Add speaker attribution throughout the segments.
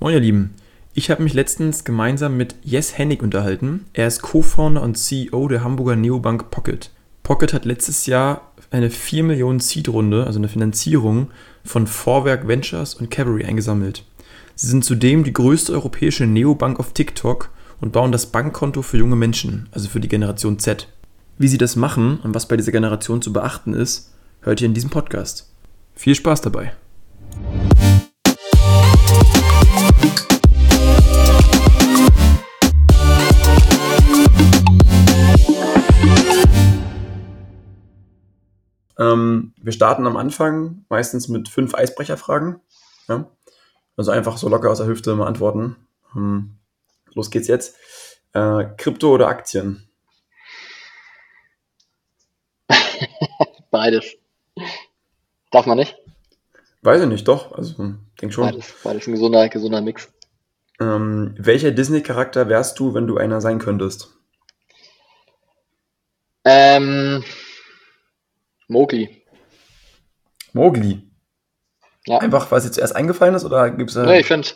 Speaker 1: Moin ihr Lieben, ich habe mich letztens gemeinsam mit Jes Hennig unterhalten. Er ist Co-Founder und CEO der Hamburger Neobank Pocket. Pocket hat letztes Jahr eine 4 Millionen Seed-Runde, also eine Finanzierung von Vorwerk Ventures und Cavalry eingesammelt. Sie sind zudem die größte europäische Neobank auf TikTok und bauen das Bankkonto für junge Menschen, also für die Generation Z. Wie sie das machen und was bei dieser Generation zu beachten ist, hört ihr in diesem Podcast. Viel Spaß dabei! Ähm, wir starten am Anfang meistens mit fünf Eisbrecherfragen. Ja? Also einfach so locker aus der Hüfte mal antworten. Ähm, los geht's jetzt. Äh, Krypto oder Aktien?
Speaker 2: Beides. Darf man nicht?
Speaker 1: Weiß ich nicht, doch. Also, denk schon.
Speaker 2: Beides, beides ein gesunder, gesunder Mix.
Speaker 1: Ähm, welcher Disney-Charakter wärst du, wenn du einer sein könntest?
Speaker 2: Ähm, Mowgli.
Speaker 1: Mowgli.
Speaker 2: Ja.
Speaker 1: Einfach, weil es dir zuerst eingefallen ist oder gibt es da.
Speaker 2: Nee, ich finde,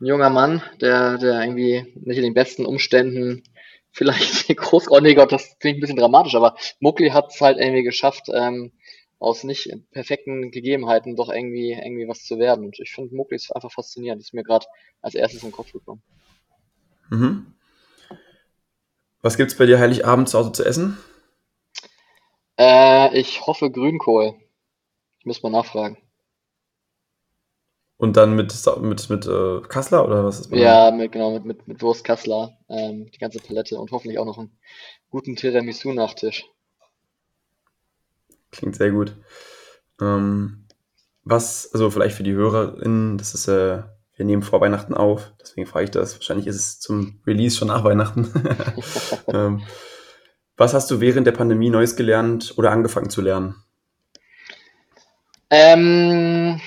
Speaker 2: ein junger Mann, der, der irgendwie nicht in den besten Umständen vielleicht groß, oh nee Gott, das klingt ein bisschen dramatisch, aber Mowgli hat es halt irgendwie geschafft, ähm, aus nicht perfekten Gegebenheiten doch irgendwie, irgendwie was zu werden. Und ich finde Mowgli ist einfach faszinierend. Das ist mir gerade als erstes in den Kopf gekommen.
Speaker 1: Mhm. Was gibt's bei dir Heiligabend zu Hause zu essen?
Speaker 2: Äh, ich hoffe Grünkohl. Ich muss mal nachfragen.
Speaker 1: Und dann mit, mit, mit äh, Kassler oder was ist dir?
Speaker 2: Ja, mit, genau, mit, mit, mit Wurst Kassler, ähm, die ganze Palette und hoffentlich auch noch einen guten Tiramisu-Nachtisch.
Speaker 1: Klingt sehr gut. Ähm, was, also vielleicht für die HörerInnen, das ist, äh, wir nehmen vor Weihnachten auf, deswegen frage ich das. Wahrscheinlich ist es zum Release schon nach Weihnachten. ähm, was hast du während der Pandemie Neues gelernt oder angefangen zu lernen?
Speaker 2: Ähm,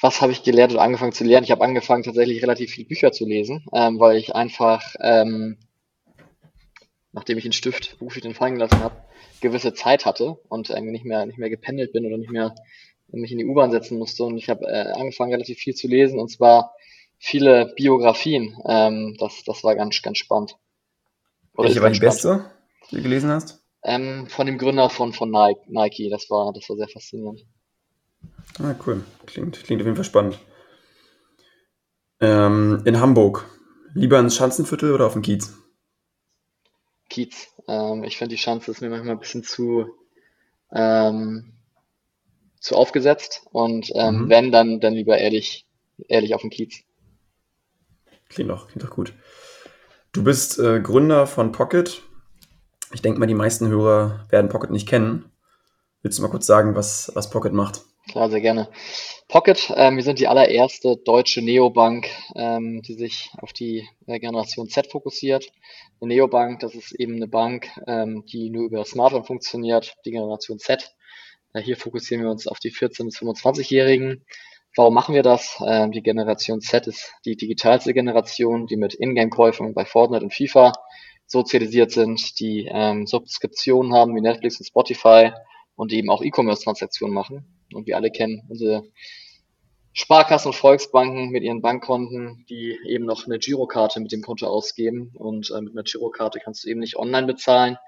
Speaker 2: was habe ich gelernt oder angefangen zu lernen? Ich habe angefangen, tatsächlich relativ viele Bücher zu lesen, ähm, weil ich einfach, ähm, nachdem ich den Stift beruflich den fallen gelassen habe, gewisse Zeit hatte und irgendwie nicht mehr, nicht mehr gependelt bin oder nicht mehr mich in die U-Bahn setzen musste. Und ich habe äh, angefangen, relativ viel zu lesen und zwar viele Biografien. Ähm, das, das war ganz, ganz spannend. Oder
Speaker 1: Welche war die beste, die du gelesen hast?
Speaker 2: Ähm, von dem Gründer von, von Nike. Das war, das war sehr faszinierend.
Speaker 1: Ah, cool. Klingt, klingt auf jeden Fall spannend. Ähm, in Hamburg. Lieber ins Schanzenviertel oder auf den Kiez?
Speaker 2: Kiez. Ähm, ich finde, die Schanze ist mir manchmal ein bisschen zu, ähm, zu aufgesetzt. Und ähm,
Speaker 1: Mhm.
Speaker 2: wenn, dann, dann lieber ehrlich, ehrlich auf den Kiez.
Speaker 1: Klingt doch, klingt doch gut. Du bist äh, Gründer von Pocket. Ich denke mal, die meisten Hörer werden Pocket nicht kennen. Willst du mal kurz sagen, was, was Pocket macht?
Speaker 2: Klar, sehr gerne. Pocket, ähm, wir sind die allererste deutsche Neobank, ähm, die sich auf die äh, Generation Z fokussiert. Eine Neobank, das ist eben eine Bank, ähm, die nur über Smartphone funktioniert, die Generation Z. Äh, hier fokussieren wir uns auf die 14- bis 25-Jährigen. Warum machen wir das? Ähm, die Generation Z ist die digitalste Generation, die mit Ingame-Käufen bei Fortnite und FIFA sozialisiert sind, die ähm, Subskriptionen haben wie Netflix und Spotify und eben auch E-Commerce-Transaktionen machen. Und wir alle kennen unsere Sparkassen und Volksbanken mit ihren Bankkonten, die eben noch eine Girokarte mit dem Konto ausgeben. Und äh, mit einer Girokarte kannst du eben nicht online bezahlen.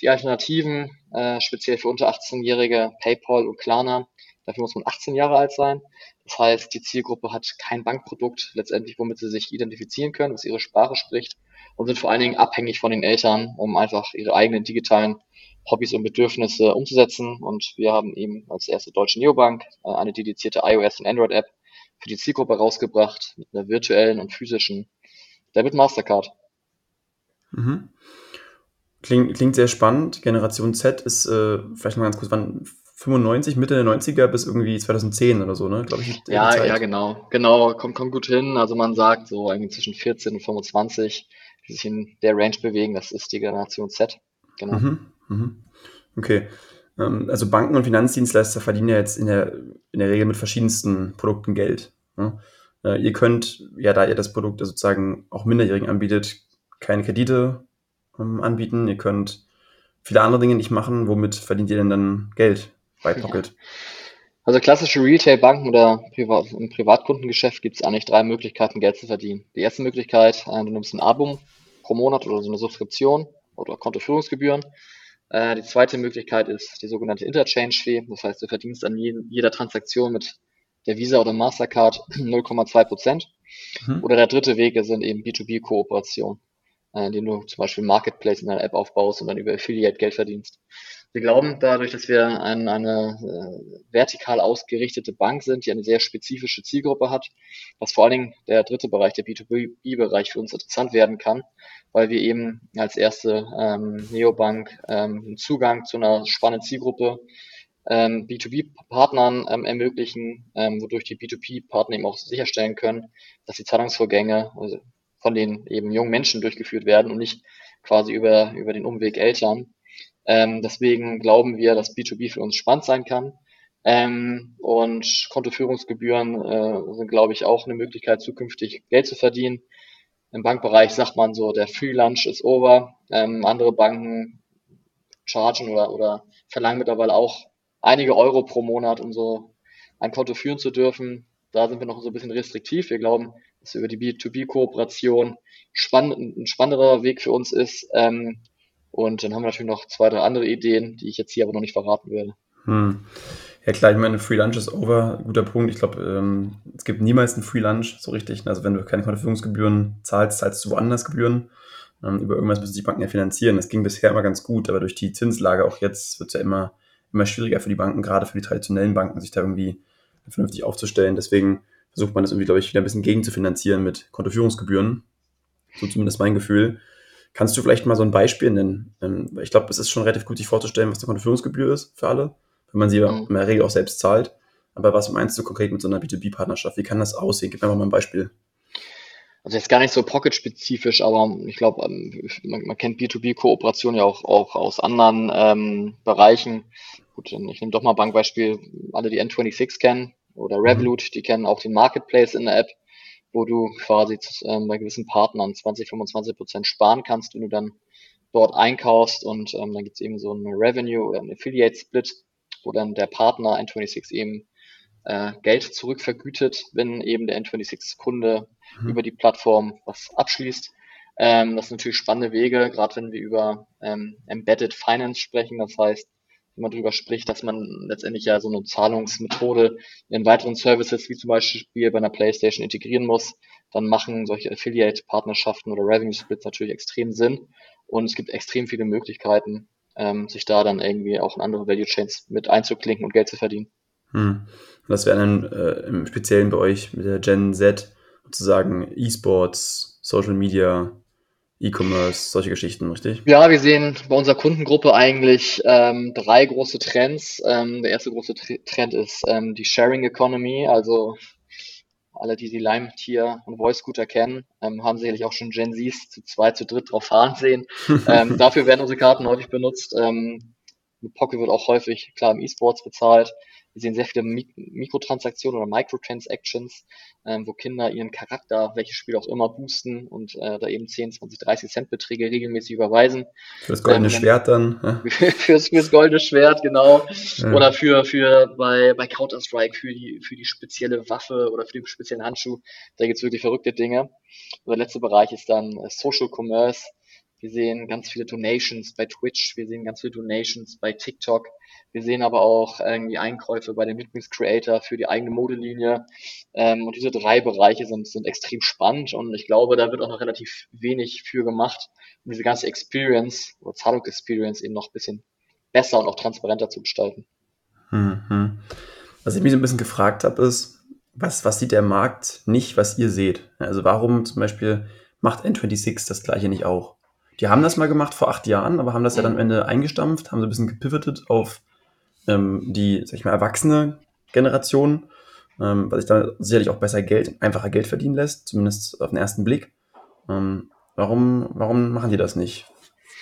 Speaker 2: Die Alternativen, äh, speziell für unter 18-Jährige, PayPal und Klarna, dafür muss man 18 Jahre alt sein. Das heißt, die Zielgruppe hat kein Bankprodukt letztendlich, womit sie sich identifizieren können, was ihre Sprache spricht und sind vor allen Dingen abhängig von den Eltern, um einfach ihre eigenen digitalen Hobbys und Bedürfnisse umzusetzen. Und wir haben eben als erste deutsche Neobank äh, eine dedizierte iOS- und Android-App für die Zielgruppe rausgebracht mit einer virtuellen und physischen Debit Mastercard.
Speaker 1: Mhm. Klingt, klingt sehr spannend. Generation Z ist, äh, vielleicht mal ganz kurz, wann 95, Mitte der 90er bis irgendwie 2010 oder so, ne? Glaube ich,
Speaker 2: Ja,
Speaker 1: Zeit.
Speaker 2: ja, genau. Genau, kommt, kommt gut hin. Also man sagt so irgendwie zwischen 14 und 25, die sich in der Range bewegen, das ist die Generation Z. Genau.
Speaker 1: Mhm. Mhm. Okay. Ähm, also Banken und Finanzdienstleister verdienen ja jetzt in der, in der Regel mit verschiedensten Produkten Geld. Ne? Äh, ihr könnt, ja, da ihr das Produkt sozusagen auch Minderjährigen anbietet, keine Kredite ähm, anbieten. Ihr könnt viele andere Dinge nicht machen. Womit verdient ihr denn dann Geld bei
Speaker 2: Ja.
Speaker 1: Pocket?
Speaker 2: Also klassische Retail-Banken oder Priva im Privatkundengeschäft gibt es eigentlich drei Möglichkeiten, Geld zu verdienen. Die erste Möglichkeit, äh, du nimmst ein Abo pro Monat oder so eine Subskription oder Kontoführungsgebühren. Äh, die zweite Möglichkeit ist die sogenannte Interchange-Fee. Das heißt, du verdienst an jeder Transaktion mit der Visa oder Mastercard 0,2 Prozent. Mhm. Oder der dritte Weg sind eben B2B-Kooperationen, äh, indem du zum Beispiel Marketplace in deiner App aufbaust und dann über Affiliate Geld verdienst. Wir glauben dadurch, dass wir ein, eine äh, vertikal ausgerichtete Bank sind, die eine sehr spezifische Zielgruppe hat, dass vor allen Dingen der dritte Bereich, der B2B-Bereich für uns interessant werden kann, weil wir eben als erste ähm, Neobank ähm, Zugang zu einer spannenden Zielgruppe ähm, B2B-Partnern ähm, ermöglichen, ähm, wodurch die B2B-Partner eben auch sicherstellen können, dass die Zahlungsvorgänge also von den eben jungen Menschen durchgeführt werden und nicht quasi über, über den Umweg Eltern. Ähm, deswegen glauben wir, dass B2B für uns spannend sein kann. Ähm, und Kontoführungsgebühren äh, sind, glaube ich, auch eine Möglichkeit, zukünftig Geld zu verdienen. Im Bankbereich sagt man so, der Free Lunch ist over. Ähm, andere Banken chargen oder, oder verlangen mittlerweile auch einige Euro pro Monat, um so ein Konto führen zu dürfen. Da sind wir noch so ein bisschen restriktiv. Wir glauben, dass über die B2B-Kooperation spann ein spannenderer Weg für uns ist, ähm, und dann haben wir natürlich noch zwei, drei andere Ideen, die ich jetzt hier aber noch nicht verraten werde.
Speaker 1: Hm. Ja klar, ich meine, Free Lunch ist over, guter Punkt. Ich glaube, ähm, es gibt niemals einen Free Lunch so richtig. Also wenn du keine Kontoführungsgebühren zahlst, zahlst du woanders Gebühren. Ähm, über irgendwas müssen die Banken ja finanzieren. Das ging bisher immer ganz gut, aber durch die Zinslage auch jetzt wird es ja immer, immer schwieriger für die Banken, gerade für die traditionellen Banken, sich da irgendwie vernünftig aufzustellen. Deswegen versucht man das irgendwie, glaube ich, wieder ein bisschen gegen zu finanzieren mit Kontoführungsgebühren. So zumindest mein Gefühl. Kannst du vielleicht mal so ein Beispiel nennen? Ähm, ich glaube, es ist schon relativ gut, sich vorzustellen, was eine Kontoführungsgebühr ist für alle, wenn man sie mhm. in der Regel auch selbst zahlt. Aber was meinst du konkret mit so einer B2B-Partnerschaft? Wie kann das aussehen? Gib mir mal ein Beispiel.
Speaker 2: Also jetzt gar nicht so pocket-spezifisch, aber ich glaube, ähm, man, man, kennt B2B-Kooperation ja auch, auch aus anderen ähm, Bereichen. Gut, ich nehme doch mal Bankbeispiel, alle die N26 kennen oder. Revolut, mhm. die kennen auch den Marketplace in der App wo du quasi ähm, bei gewissen Partnern 20, 25 Prozent sparen kannst, wenn du dann dort einkaufst und ähm, dann gibt's eben so ein Revenue oder ein Affiliate Split, wo dann der Partner N26 eben äh, Geld zurückvergütet, wenn eben der N26-Kunde mhm. über die Plattform was abschließt. Ähm, das sind natürlich spannende Wege, gerade wenn wir über ähm, Embedded Finance sprechen, das heißt, wenn man darüber spricht, dass man letztendlich ja so eine Zahlungsmethode in weiteren Services wie zum Beispiel bei einer PlayStation integrieren muss, dann machen solche Affiliate-Partnerschaften oder Revenue Splits natürlich extrem Sinn. Und es gibt extrem viele Möglichkeiten, ähm, sich da dann irgendwie auch in andere Value Chains mit einzuklinken und Geld zu verdienen.
Speaker 1: Hm. Was wäre dann äh, im Speziellen bei euch mit der Gen Z sozusagen E-Sports, Social Media, E-Commerce, solche Geschichten, richtig?
Speaker 2: Ja, wir sehen bei unserer Kundengruppe eigentlich ähm, drei große Trends. Ähm, der erste große Trend ist ähm, die Sharing Economy, also alle, die die Lime Tier und Voice Scooter kennen, ähm, haben sicherlich auch schon Gen Zs zu zwei, zu dritt drauf fahren sehen. ähm, dafür werden unsere Karten häufig benutzt. Ähm, Pocket wird auch häufig, klar, im E-Sports bezahlt. Wir sehen sehr viele Mik Mikrotransaktionen oder Microtransactions, ähm, wo Kinder ihren Charakter, welches Spiel auch immer, boosten und äh, da eben 10, 20, 30 Cent Beträge regelmäßig überweisen.
Speaker 1: Für das goldene ähm, Schwert dann.
Speaker 2: Ja. fürs, fürs goldene Schwert, genau. Ja. Oder für, für bei, bei Counter-Strike für die, für die spezielle Waffe oder für den speziellen Handschuh. Da gibt's wirklich verrückte Dinge. Und der letzte Bereich ist dann äh, Social Commerce. Wir sehen ganz viele Donations bei Twitch, wir sehen ganz viele Donations bei TikTok, wir sehen aber auch irgendwie Einkäufe bei dem Lieblingscreator für die eigene Modelinie. Ähm, und diese drei Bereiche sind, sind extrem spannend und ich glaube, da wird auch noch relativ wenig für gemacht, um diese ganze Experience oder Zahlungsexperience eben noch ein bisschen besser und auch transparenter zu gestalten.
Speaker 1: Mhm. Was ich mich so ein bisschen gefragt habe, ist, was, was sieht der Markt nicht, was ihr seht? Also warum zum Beispiel macht N26 das gleiche nicht auch? Die haben das mal gemacht vor acht Jahren, aber haben das ja dann am Ende eingestampft, haben so ein bisschen gepivotet auf ähm, die, sag ich mal, erwachsene Generation, ähm, weil sich da sicherlich auch besser Geld, einfacher Geld verdienen lässt, zumindest auf den ersten Blick. Ähm, warum, warum machen die das nicht?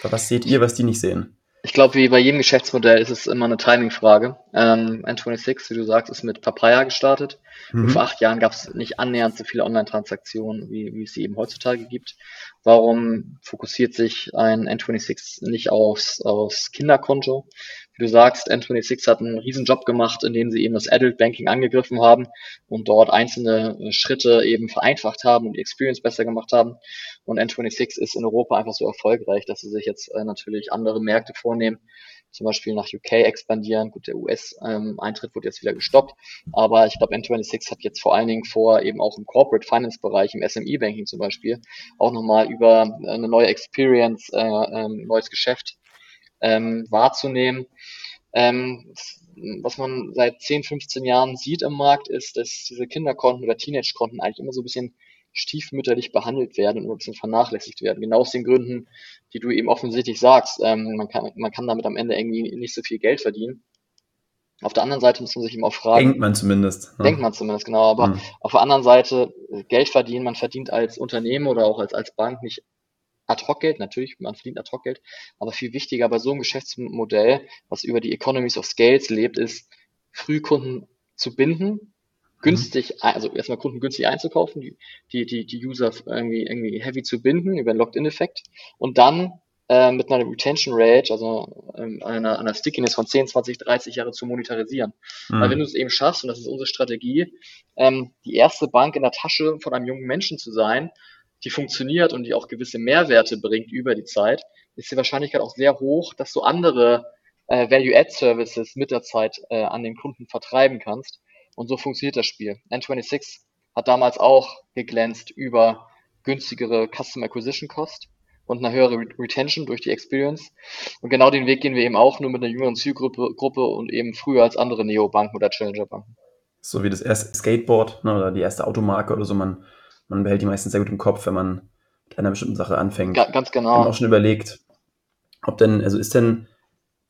Speaker 1: Was seht ihr, was die nicht sehen?
Speaker 2: Ich glaube, wie bei jedem Geschäftsmodell ist es immer eine Timing-Frage. Ähm, N26, wie du sagst, ist mit Papaya gestartet. Mhm. Vor acht Jahren gab es nicht annähernd so viele Online-Transaktionen, wie, wie es sie eben heutzutage gibt. Warum fokussiert sich ein N26 nicht aufs, aufs Kinderkonto? Wie du sagst, N26 hat einen riesen Job gemacht, indem sie eben das Adult Banking angegriffen haben und dort einzelne Schritte eben vereinfacht haben und die Experience besser gemacht haben. Und N26 ist in Europa einfach so erfolgreich, dass sie sich jetzt äh, natürlich andere Märkte vornehmen zum Beispiel nach UK expandieren. Gut, der US-Eintritt ähm, wurde jetzt wieder gestoppt, aber ich glaube, N26 hat jetzt vor allen Dingen vor, eben auch im Corporate Finance Bereich, im SME Banking zum Beispiel, auch nochmal über eine neue Experience, äh, ähm, neues Geschäft ähm, wahrzunehmen. Ähm, was man seit 10, 15 Jahren sieht im Markt, ist, dass diese Kinderkonten oder Teenage-Konten eigentlich immer so ein bisschen stiefmütterlich behandelt werden und ein bisschen vernachlässigt werden. Genau aus den Gründen, die du eben offensichtlich sagst. Ähm, man, kann, man kann damit am Ende irgendwie nicht so viel Geld verdienen. Auf der anderen Seite muss man sich immer fragen.
Speaker 1: Denkt man zumindest.
Speaker 2: Ja. Denkt man zumindest, genau. Aber hm. auf der anderen Seite, Geld verdienen, man verdient als Unternehmen oder auch als, als Bank nicht Ad-Hoc-Geld, natürlich, man verdient Ad-Hoc-Geld, aber viel wichtiger bei so einem Geschäftsmodell, was über die Economies of Scales lebt, ist, Frühkunden zu binden, günstig, mhm. also erstmal Kunden günstig einzukaufen, die, die, die, die User irgendwie, irgendwie heavy zu binden über einen Locked-In-Effekt und dann äh, mit einer Retention Rate, also ähm, einer, einer Stickiness von 10, 20, 30 Jahre zu monetarisieren. Mhm. Weil wenn du es eben schaffst, und das ist unsere Strategie, ähm, die erste Bank in der Tasche von einem jungen Menschen zu sein, die funktioniert und die auch gewisse Mehrwerte bringt über die Zeit, ist die Wahrscheinlichkeit auch sehr hoch, dass du andere äh, Value-Add-Services mit der Zeit äh, an den Kunden vertreiben kannst. Und so funktioniert das Spiel. N26 hat damals auch geglänzt über günstigere Custom Acquisition Cost und eine höhere Retention durch die Experience. Und genau den Weg gehen wir eben auch nur mit einer jüngeren Zielgruppe Gruppe und eben früher als andere Neobanken oder Challenger-Banken.
Speaker 1: So wie das erste Skateboard ne, oder die erste Automarke oder so. Man, man behält die meistens sehr gut im Kopf, wenn man mit einer bestimmten Sache anfängt.
Speaker 2: Ga ganz genau.
Speaker 1: Wir haben auch schon überlegt, ob denn, also ist denn,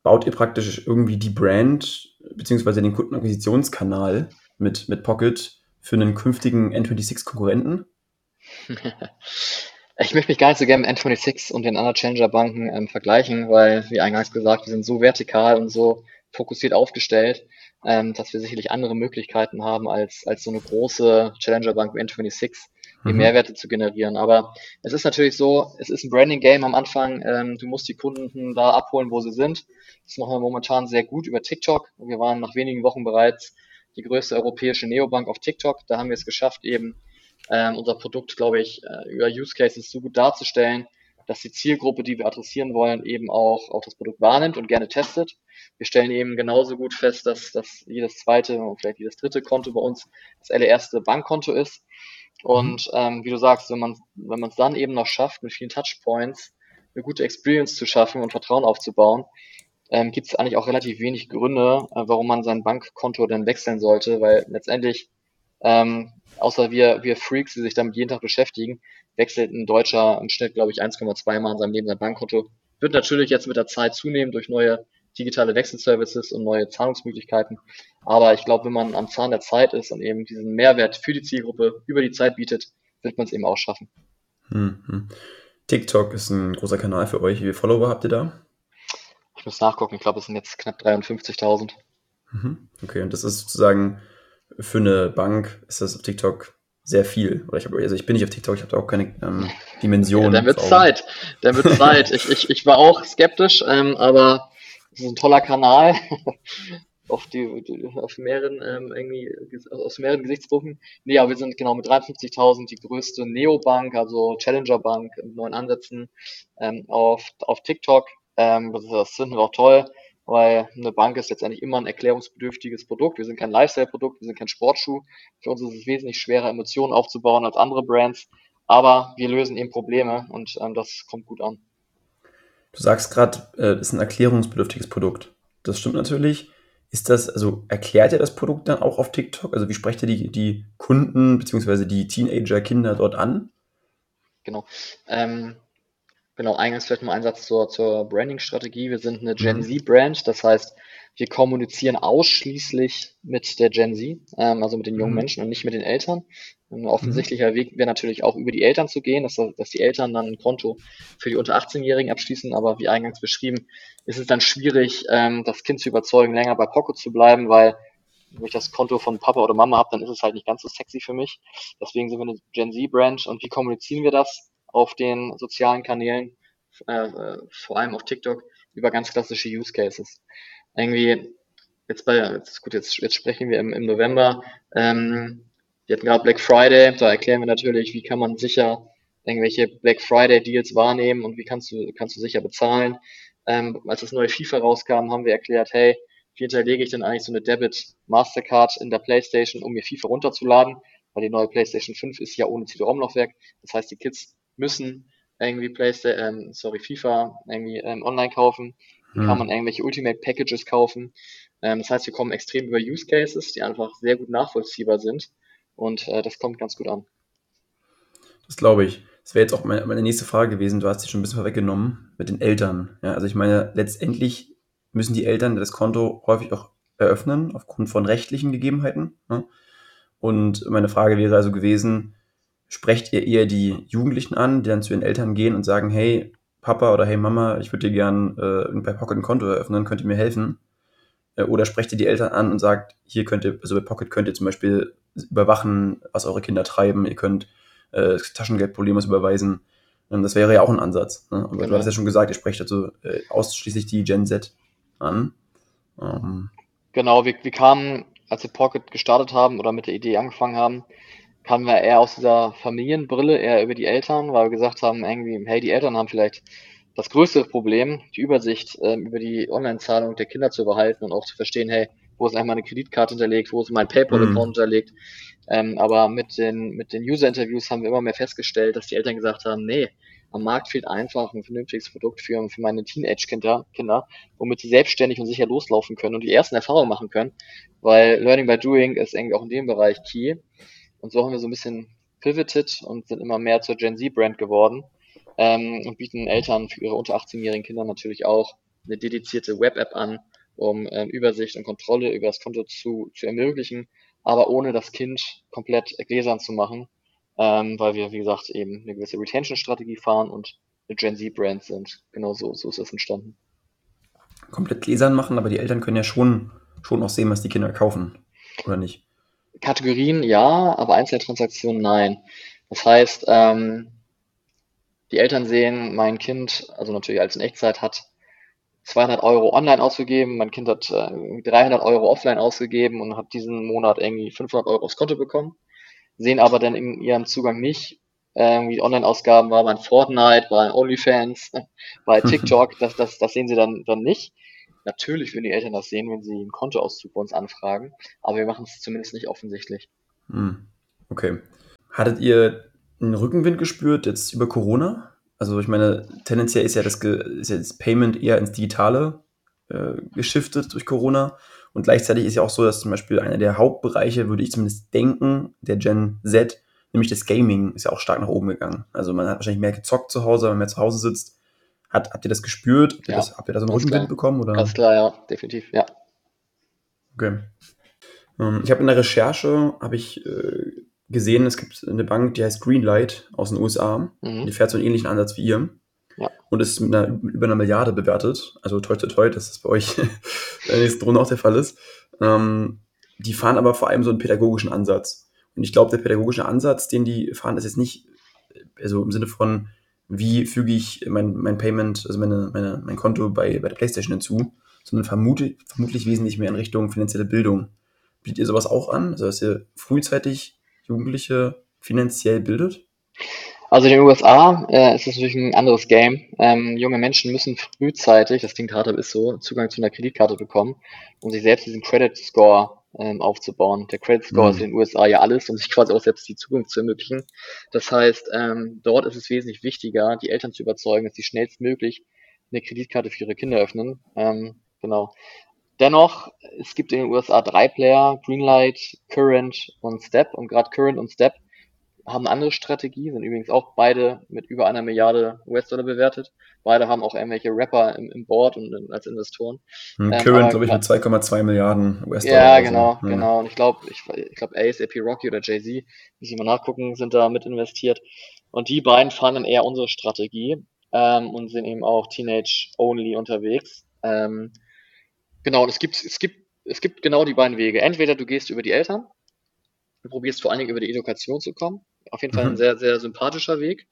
Speaker 1: baut ihr praktisch irgendwie die Brand beziehungsweise den Kundenakquisitionskanal mit, mit Pocket für einen künftigen N26-Konkurrenten?
Speaker 2: Ich möchte mich gar nicht so gerne mit N26 und den anderen Challenger-Banken ähm, vergleichen, weil, wie eingangs gesagt, wir sind so vertikal und so fokussiert aufgestellt, ähm, dass wir sicherlich andere Möglichkeiten haben als, als so eine große Challenger-Bank wie N26, die mhm. Mehrwerte zu generieren. Aber es ist natürlich so, es ist ein Branding-Game am Anfang. Ähm, du musst die Kunden da abholen, wo sie sind. Das machen wir momentan sehr gut über TikTok. Wir waren nach wenigen Wochen bereits die größte europäische Neobank auf TikTok. Da haben wir es geschafft, eben ähm, unser Produkt, glaube ich, äh, über Use Cases so gut darzustellen, dass die Zielgruppe, die wir adressieren wollen, eben auch, auch das Produkt wahrnimmt und gerne testet. Wir stellen eben genauso gut fest, dass, dass jedes zweite und vielleicht jedes dritte Konto bei uns das allererste Bankkonto ist. Und mhm. ähm, wie du sagst, wenn man wenn man es dann eben noch schafft, mit vielen Touchpoints eine gute Experience zu schaffen und Vertrauen aufzubauen, ähm, gibt es eigentlich auch relativ wenig Gründe, äh, warum man sein Bankkonto dann wechseln sollte, weil letztendlich, ähm, außer wir, wir Freaks, die sich damit jeden Tag beschäftigen, wechselt ein Deutscher im Schnitt, glaube ich, 1,2 Mal in seinem Leben sein Bankkonto. Wird natürlich jetzt mit der Zeit zunehmen durch neue digitale Wechselservices und neue Zahlungsmöglichkeiten. Aber ich glaube, wenn man am Zahn der Zeit ist und eben diesen Mehrwert für die Zielgruppe über die Zeit bietet, wird man es eben auch schaffen.
Speaker 1: Hm, TikTok ist ein großer Kanal für euch. Wie viele Follower habt ihr da?
Speaker 2: Ich muss nachgucken, ich glaube, es sind jetzt knapp 53.000.
Speaker 1: Mhm. Okay, und das ist sozusagen für eine Bank, ist das auf TikTok sehr viel. Oder ich habe, also ich bin nicht auf TikTok, ich habe da auch keine ähm, Dimension. Ja,
Speaker 2: dann wird Zeit. Dann wird Zeit. ich, ich, ich war auch skeptisch, ähm, aber es ist ein toller Kanal. auf, die, auf mehreren ähm, irgendwie aus mehreren Gesichtspunkten. Nee, aber wir sind genau mit 53.000 die größte Neobank, also Challenger Bank mit neuen Ansätzen ähm, auf, auf TikTok. Ähm, das, das finden wir auch toll, weil eine Bank ist letztendlich immer ein erklärungsbedürftiges Produkt. Wir sind kein Lifestyle-Produkt, wir sind kein Sportschuh. Für uns ist es wesentlich schwerer, Emotionen aufzubauen als andere Brands. Aber wir lösen eben Probleme und ähm, das kommt gut an.
Speaker 1: Du sagst gerade, äh, ist ein erklärungsbedürftiges Produkt. Das stimmt natürlich. Ist das, also erklärt ihr das Produkt dann auch auf TikTok? Also wie sprecht ihr die, die Kunden bzw. die Teenager-Kinder dort an?
Speaker 2: Genau. Ähm, Genau, eingangs vielleicht mal ein Satz zur, zur Branding-Strategie. Wir sind eine Gen mhm. Z-Brand, das heißt, wir kommunizieren ausschließlich mit der Gen Z, ähm, also mit den jungen mhm. Menschen und nicht mit den Eltern. Ein offensichtlicher mhm. Weg wäre natürlich auch über die Eltern zu gehen, dass, dass die Eltern dann ein Konto für die unter 18-Jährigen abschließen, aber wie eingangs beschrieben, ist es dann schwierig, ähm, das Kind zu überzeugen, länger bei Pocket zu bleiben, weil wenn ich das Konto von Papa oder Mama habe, dann ist es halt nicht ganz so sexy für mich. Deswegen sind wir eine Gen Z-Brand und wie kommunizieren wir das? auf den sozialen Kanälen, äh, äh, vor allem auf TikTok, über ganz klassische Use Cases. Irgendwie, jetzt bei, jetzt, gut, jetzt, jetzt sprechen wir im, im November, ähm, wir hatten gerade Black Friday, da erklären wir natürlich, wie kann man sicher irgendwelche Black Friday Deals wahrnehmen und wie kannst du, kannst du sicher bezahlen. Ähm, als das neue FIFA rauskam, haben wir erklärt, hey, wie hinterlege ich denn eigentlich so eine Debit Mastercard in der PlayStation, um mir FIFA runterzuladen? Weil die neue PlayStation 5 ist ja ohne CD-ROM-Laufwerk. Das heißt, die Kids müssen irgendwie PlayStation, ähm, sorry, FIFA irgendwie ähm, online kaufen. Dann hm. kann man irgendwelche Ultimate Packages kaufen. Ähm, das heißt, wir kommen extrem über Use Cases, die einfach sehr gut nachvollziehbar sind. Und äh, das kommt ganz gut an.
Speaker 1: Das glaube ich. Das wäre jetzt auch meine, meine, nächste Frage gewesen. Du hast sie schon ein bisschen vorweggenommen mit den Eltern. Ja, also ich meine, letztendlich müssen die Eltern das Konto häufig auch eröffnen, aufgrund von rechtlichen Gegebenheiten. Ne? Und meine Frage wäre also gewesen, sprecht ihr eher die Jugendlichen an, die dann zu ihren Eltern gehen und sagen, hey Papa oder hey Mama, ich würde dir gern äh, bei Pocket ein Konto eröffnen, könnt ihr mir helfen? Äh, oder sprecht ihr die Eltern an und sagt, hier könnt ihr, also bei Pocket könnt ihr zum Beispiel überwachen, was eure Kinder treiben, ihr könnt äh, Taschengeldprobleme überweisen. Ähm, das wäre ja auch ein Ansatz. Ne? Aber genau. du hast ja schon gesagt, ihr sprecht also äh, ausschließlich die Gen Z an.
Speaker 2: Ähm. Genau, wir, wir kamen, als wir Pocket gestartet haben oder mit der Idee angefangen haben, kamen wir eher aus dieser Familienbrille, eher über die Eltern, weil wir gesagt haben, irgendwie, hey, die Eltern haben vielleicht das größere Problem, die Übersicht ähm, über die Online-Zahlung der Kinder zu behalten und auch zu verstehen, hey, wo ist eigentlich meine Kreditkarte hinterlegt, wo ist mein PayPal-Account mhm. hinterlegt. Ähm, aber mit den, mit den User-Interviews haben wir immer mehr festgestellt, dass die Eltern gesagt haben, nee, am Markt fehlt einfach ein vernünftiges Produkt für, für meine Teenage-Kinder, Kinder, womit sie selbstständig und sicher loslaufen können und die ersten Erfahrungen machen können, weil Learning by Doing ist irgendwie auch in dem Bereich key. Und so haben wir so ein bisschen pivoted und sind immer mehr zur Gen Z-Brand geworden ähm, und bieten Eltern für ihre unter 18-jährigen Kinder natürlich auch eine dedizierte Web-App an, um ähm, Übersicht und Kontrolle über das Konto zu, zu ermöglichen, aber ohne das Kind komplett gläsern zu machen, ähm, weil wir, wie gesagt, eben eine gewisse Retention-Strategie fahren und eine Gen Z-Brand sind. Genau so, so ist es entstanden.
Speaker 1: Komplett gläsern machen, aber die Eltern können ja schon, schon auch sehen, was die Kinder kaufen, oder nicht?
Speaker 2: Kategorien ja, aber Einzeltransaktionen nein. Das heißt, ähm, die Eltern sehen, mein Kind, also natürlich als in Echtzeit, hat 200 Euro online ausgegeben, mein Kind hat äh, 300 Euro offline ausgegeben und hat diesen Monat irgendwie 500 Euro aufs Konto bekommen, sehen aber dann in ihrem Zugang nicht, irgendwie Online-Ausgaben war bei Fortnite, bei OnlyFans, bei TikTok, das, das, das sehen sie dann, dann nicht. Natürlich würden die Eltern das sehen, wenn sie einen Kontoauszug bei uns anfragen, aber wir machen es zumindest nicht offensichtlich.
Speaker 1: Hm. Okay. Hattet ihr einen Rückenwind gespürt jetzt über Corona? Also ich meine, tendenziell ist ja das, ist ja das Payment eher ins Digitale äh, geschiftet durch Corona. Und gleichzeitig ist ja auch so, dass zum Beispiel einer der Hauptbereiche, würde ich zumindest denken, der Gen Z, nämlich das Gaming, ist ja auch stark nach oben gegangen. Also man hat wahrscheinlich mehr gezockt zu Hause, wenn man mehr zu Hause sitzt. Hat, habt ihr das gespürt? Habt ihr, ja, das, habt ihr da so einen Rückenwind bekommen? Oder?
Speaker 2: Ganz klar, ja, definitiv, ja.
Speaker 1: Okay. Ähm, ich habe in der Recherche, habe ich äh, gesehen, es gibt eine Bank, die heißt Greenlight aus den USA. Mhm. Die fährt so einen ähnlichen Ansatz wie ihr. Ja. Und ist mit einer, über einer Milliarde bewertet. Also toi toi toi, dass das bei euch in der nächsten Runde auch der Fall ist. Ähm, die fahren aber vor allem so einen pädagogischen Ansatz. Und ich glaube, der pädagogische Ansatz, den die fahren, ist jetzt nicht, also im Sinne von, wie füge ich mein, mein Payment, also meine, meine, mein Konto bei, bei der PlayStation hinzu, sondern vermute, vermutlich wesentlich mehr in Richtung finanzielle Bildung. Bietet ihr sowas auch an? Also, dass ihr frühzeitig Jugendliche finanziell bildet?
Speaker 2: Also in den USA äh, ist es natürlich ein anderes Game. Ähm, junge Menschen müssen frühzeitig, das klingt hart, aber ist so, Zugang zu einer Kreditkarte bekommen, um sich selbst diesen Credit Score ähm, aufzubauen. Der Credit Score mhm. ist in den USA ja alles, um sich quasi auch selbst die Zukunft zu ermöglichen. Das heißt, ähm, dort ist es wesentlich wichtiger, die Eltern zu überzeugen, dass sie schnellstmöglich eine Kreditkarte für ihre Kinder öffnen. Ähm, genau. Dennoch, es gibt in den USA drei Player, Greenlight, Current und Step. Und gerade Current und Step haben eine andere Strategie, sind übrigens auch beide mit über einer Milliarde US-Dollar bewertet. Beide haben auch irgendwelche Rapper im, im Board und als Investoren.
Speaker 1: Hm, ähm, Current, glaube ich, mit 2,2 Milliarden
Speaker 2: US-Dollar. Ja, genau, so. genau. Und ich glaube, ich, ich glaube, ASAP Rocky oder Jay-Z, muss ich mal nachgucken, sind da mit investiert. Und die beiden fahren dann eher unsere Strategie ähm, und sind eben auch Teenage-only unterwegs. Ähm, Genau, und es gibt, es gibt, es gibt genau die beiden Wege. Entweder du gehst über die Eltern, du probierst vor allen Dingen über die Education zu kommen. Auf jeden Fall ein mhm. sehr, sehr sympathischer Weg.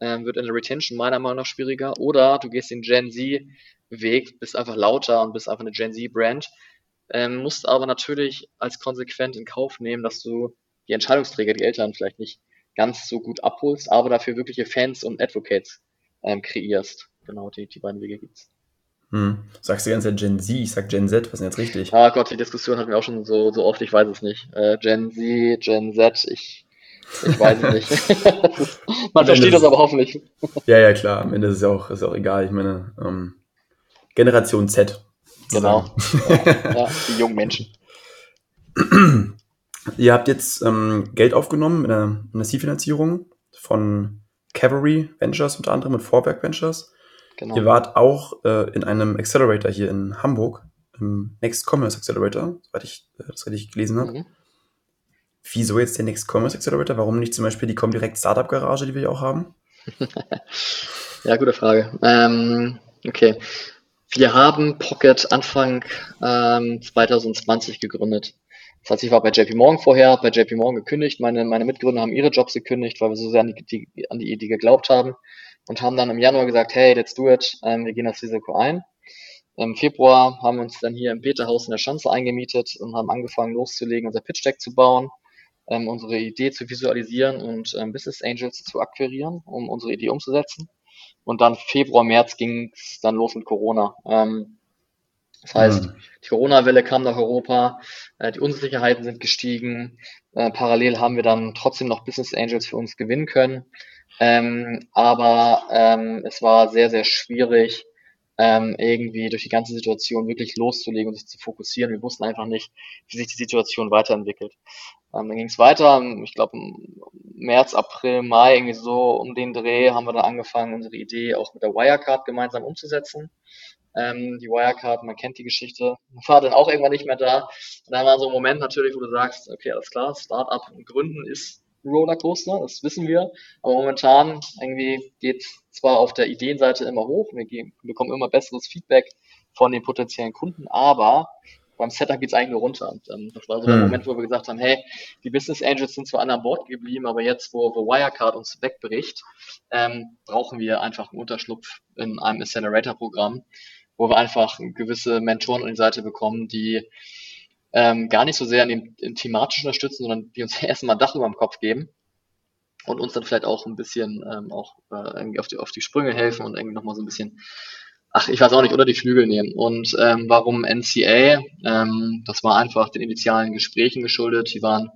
Speaker 2: ähm, wird in der Retention meiner Meinung nach schwieriger. Oder du gehst den Gen Z-Weg, bist einfach lauter und bist einfach eine Gen Z-Brand, ähm, musst aber natürlich als konsequent in Kauf nehmen, dass du die Entscheidungsträger, die Eltern vielleicht nicht ganz so gut abholst, aber dafür wirkliche Fans und Advocates ähm, kreierst. Genau, die, die beiden Wege gibt's.
Speaker 1: Hm. Sagst du die ganze Zeit Gen Z, ich sag Gen Z, was ist denn jetzt richtig?
Speaker 2: Ah Gott, die Diskussion hatten wir auch schon so, so oft, ich weiß es nicht. Äh, Gen Z, Gen Z, ich, ich weiß es nicht. Man versteht das aber hoffentlich.
Speaker 1: Ja, ja, klar, am Ende ist es ja auch, ist auch egal. Ich meine, ähm, Generation Z.
Speaker 2: Genau. ja, ja, die jungen Menschen.
Speaker 1: Ihr habt jetzt ähm, Geld aufgenommen in einer, Seed-Finanzierung von Cavalry Ventures unter anderem mit Vorwerk Ventures. Genau. Ihr wart auch äh, in einem Accelerator hier in Hamburg, im Next Commerce Accelerator, soweit ich äh, das richtig gelesen habe. Mhm. Wieso jetzt der Next Commerce Accelerator? Warum nicht zum Beispiel die Comdirect Startup Garage, die wir ja auch haben?
Speaker 2: ja, gute Frage. Ähm, okay. Wir haben Pocket Anfang ähm, 2020 gegründet. Das heißt, ich war bei JP Morgan vorher, bei JP Morgan gekündigt. Meine, meine Mitgründer haben ihre Jobs gekündigt, weil wir so sehr an die, an die Idee geglaubt haben und haben dann im Januar gesagt, hey, let's do it, ähm, wir gehen das Risiko ein. Im Februar haben wir uns dann hier im Peterhaus in der Schanze eingemietet und haben angefangen loszulegen, unser Pitch Deck zu bauen, ähm, unsere Idee zu visualisieren und ähm, Business Angels zu akquirieren, um unsere Idee umzusetzen. Und dann Februar, März ging es dann los mit Corona. Ähm, das heißt, mhm. die Corona-Welle kam nach Europa, äh, die Unsicherheiten sind gestiegen. Äh, parallel haben wir dann trotzdem noch Business Angels für uns gewinnen können. Ähm, aber ähm, es war sehr, sehr schwierig, ähm, irgendwie durch die ganze Situation wirklich loszulegen und sich zu fokussieren. Wir wussten einfach nicht, wie sich die Situation weiterentwickelt. Ähm, dann ging es weiter, ich glaube März, April, Mai, irgendwie so um den Dreh haben wir dann angefangen, unsere Idee auch mit der Wirecard gemeinsam umzusetzen. Ähm, die Wirecard, man kennt die Geschichte, war dann auch irgendwann nicht mehr da. Und dann war so ein Moment natürlich, wo du sagst, okay, alles klar, Startup gründen ist Rollercoaster, das wissen wir. Aber momentan irgendwie geht zwar auf der Ideenseite immer hoch, wir gehen, bekommen immer besseres Feedback von den potenziellen Kunden, aber beim Setup geht es eigentlich nur runter. Und ähm, das war so der hm. Moment, wo wir gesagt haben, hey, die Business Angels sind zwar an Bord geblieben, aber jetzt, wo, wo Wirecard uns wegbricht, ähm, brauchen wir einfach einen Unterschlupf in einem Accelerator-Programm, wo wir einfach gewisse Mentoren an die Seite bekommen, die ähm, gar nicht so sehr in dem, in thematisch unterstützen, sondern die uns erstmal Dach über dem Kopf geben und uns dann vielleicht auch ein bisschen ähm, auch äh, irgendwie auf die, auf die Sprünge helfen und irgendwie nochmal so ein bisschen, ach, ich weiß auch nicht, unter die Flügel nehmen. Und ähm, warum NCA? Ähm, das war einfach den initialen Gesprächen geschuldet. Die waren,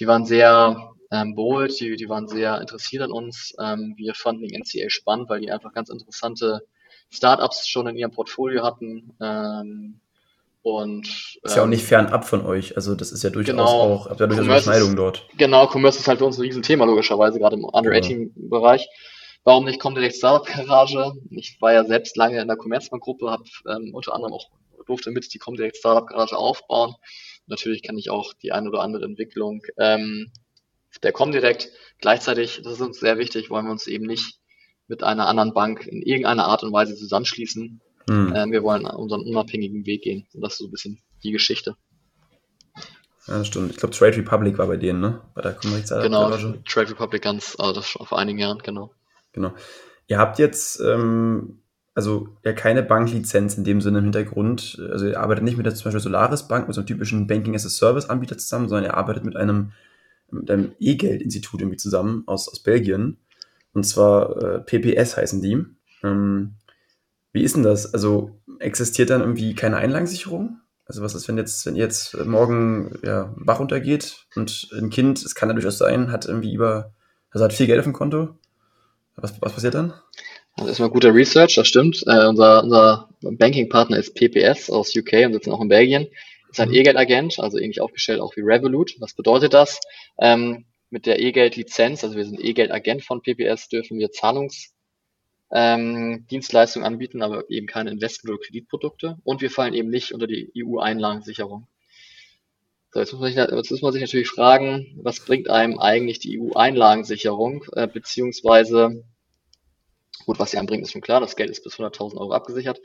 Speaker 2: die waren sehr ähm, bold, die, die waren sehr interessiert an uns. Ähm, wir fanden die NCA spannend, weil die einfach ganz interessante Startups schon in ihrem Portfolio hatten. Ähm, und,
Speaker 1: ist ja auch nicht ähm, fernab von euch. Also das ist ja durchaus genau, auch, habt ihr durchaus Überschneidungen dort.
Speaker 2: Genau, Commerce ist halt für uns ein Riesenthema, logischerweise, gerade im Under-18-Bereich. Warum nicht kommt direkt Startup-Garage? Ich war ja selbst lange in der Commerzbank-Gruppe, habe ähm, unter anderem auch durfte mit die Comdirect Startup Garage aufbauen. Natürlich kann ich auch die eine oder andere Entwicklung ähm, der Comdirect. Gleichzeitig, das ist uns sehr wichtig, wollen wir uns eben nicht mit einer anderen Bank in irgendeiner Art und Weise zusammenschließen. Mhm. Ähm, wir wollen unseren unabhängigen Weg gehen. Und das ist so ein bisschen die Geschichte.
Speaker 1: Ja, das stimmt. Ich glaube, Trade Republic war bei denen, ne? Bei der Kommunikation.
Speaker 2: Genau, Trade Republic ganz, also das schon vor einigen Jahren, genau.
Speaker 1: Genau. Ihr habt jetzt, ähm, also ja keine Banklizenz in dem Sinne im Hintergrund. Also ihr arbeitet nicht mit der zum Beispiel Solaris Bank, mit so einem typischen Banking as a Service Anbieter zusammen, sondern ihr arbeitet mit einem, mit einem E-Geld-Institut irgendwie zusammen aus, aus Belgien. Und zwar äh, PPS heißen die. Ähm, wie ist denn das? Also existiert dann irgendwie keine Einlagensicherung? Also was ist, wenn jetzt, wenn jetzt morgen ja, Bach untergeht und ein Kind, es kann ja durchaus sein, hat irgendwie über, also hat viel Geld auf dem Konto. Was, was passiert dann?
Speaker 2: Das ist erstmal guter Research, das stimmt. Äh, unser unser Banking-Partner ist PPS aus UK und sitzen auch in Belgien. Ist ein mhm. E-Geld-Agent, also ähnlich aufgestellt auch wie Revolut. Was bedeutet das? Ähm, mit der E-Geld-Lizenz, also wir sind E-Geld-Agent von PPS, dürfen wir Zahlungs ähm, Dienstleistungen anbieten, aber eben keine Investment- oder Kreditprodukte. Und wir fallen eben nicht unter die EU-Einlagensicherung. So, jetzt, muss man sich, jetzt muss man sich natürlich fragen, was bringt einem eigentlich die EU-Einlagensicherung, äh, beziehungsweise, gut, was sie einem bringt, ist schon klar, das Geld ist bis 100.000 Euro abgesichert.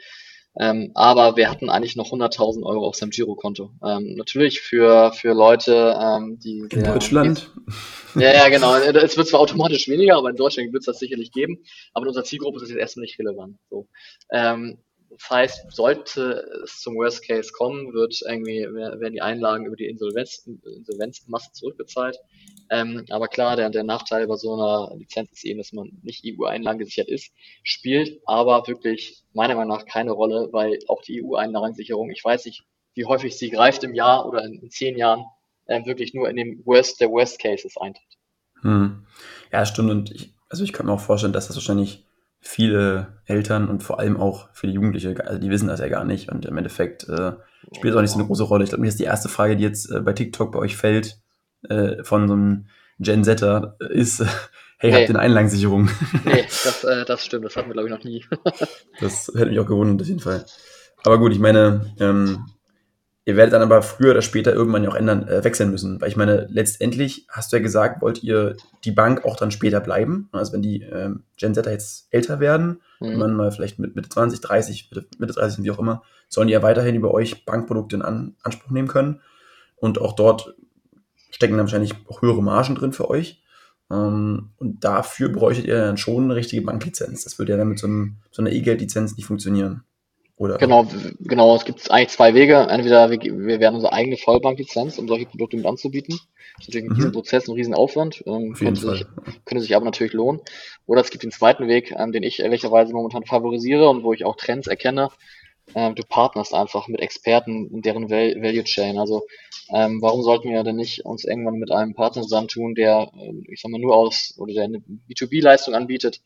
Speaker 2: Ähm, aber wir hatten eigentlich noch 100.000 Euro auf seinem Girokonto. Ähm, natürlich für, für Leute, ähm, die...
Speaker 1: In der, Deutschland?
Speaker 2: Die, ja, ja, genau. Es wird zwar automatisch weniger, aber in Deutschland wird es das sicherlich geben. Aber in unserer Zielgruppe ist das jetzt erstmal nicht relevant. So. Ähm, das heißt, sollte es zum Worst Case kommen, wird irgendwie, werden die Einlagen über die Insolvenz, Insolvenzmasse zurückbezahlt. Ähm, aber klar, der, der Nachteil bei so einer Lizenz ist eben, dass man nicht EU-Einlagen gesichert ist, spielt aber wirklich meiner Meinung nach keine Rolle, weil auch die EU-Einlagensicherung, ich weiß nicht, wie häufig sie greift im Jahr oder in, in zehn Jahren, äh, wirklich nur in dem Worst der Worst Cases eintritt.
Speaker 1: Hm. Ja, stimmt. Und ich, also ich kann mir auch vorstellen, dass das wahrscheinlich viele Eltern und vor allem auch viele Jugendliche, also die wissen das ja gar nicht und im Endeffekt äh, spielt es auch nicht so eine große Rolle. Ich glaube, mir ist die erste Frage, die jetzt äh, bei TikTok bei euch fällt, äh, von so einem Gen Zetter, äh, ist, hey, nee. habt ihr eine Einlagensicherung?
Speaker 2: nee, das, äh, das stimmt, das hatten wir glaube ich noch nie.
Speaker 1: das hätte mich auch gewundert auf jeden Fall. Aber gut, ich meine, ähm, Ihr werdet dann aber früher oder später irgendwann ja auch ändern, äh, wechseln müssen. Weil ich meine, letztendlich hast du ja gesagt, wollt ihr die Bank auch dann später bleiben? Also wenn die ähm, Gen Zetter jetzt älter werden, mhm. wenn man mal vielleicht mit Mitte 20, 30, Mitte 30, wie auch immer, sollen die ja weiterhin über euch Bankprodukte in An Anspruch nehmen können. Und auch dort stecken dann wahrscheinlich auch höhere Margen drin für euch. Ähm, und dafür bräuchtet ihr dann schon eine richtige Banklizenz. Das würde ja dann mit so, einem, so einer E-Geld-Lizenz nicht funktionieren.
Speaker 2: Oder? Genau, genau. Es gibt eigentlich zwei Wege. Entweder wir, wir werden unsere eigene Vollbanklizenz, um solche Produkte mit anzubieten. Das ist natürlich ein mhm. Riesenprozess, ein Riesenaufwand. Ähm, könnte, sich, könnte sich aber natürlich lohnen. Oder es gibt den zweiten Weg, ähm, den ich ehrlicherweise momentan favorisiere und wo ich auch Trends erkenne. Ähm, du partnerst einfach mit Experten in deren Val Value Chain. Also ähm, warum sollten wir denn nicht uns irgendwann mit einem Partner zusammentun, der, äh, ich sag mal, nur aus oder der eine B2B-Leistung anbietet,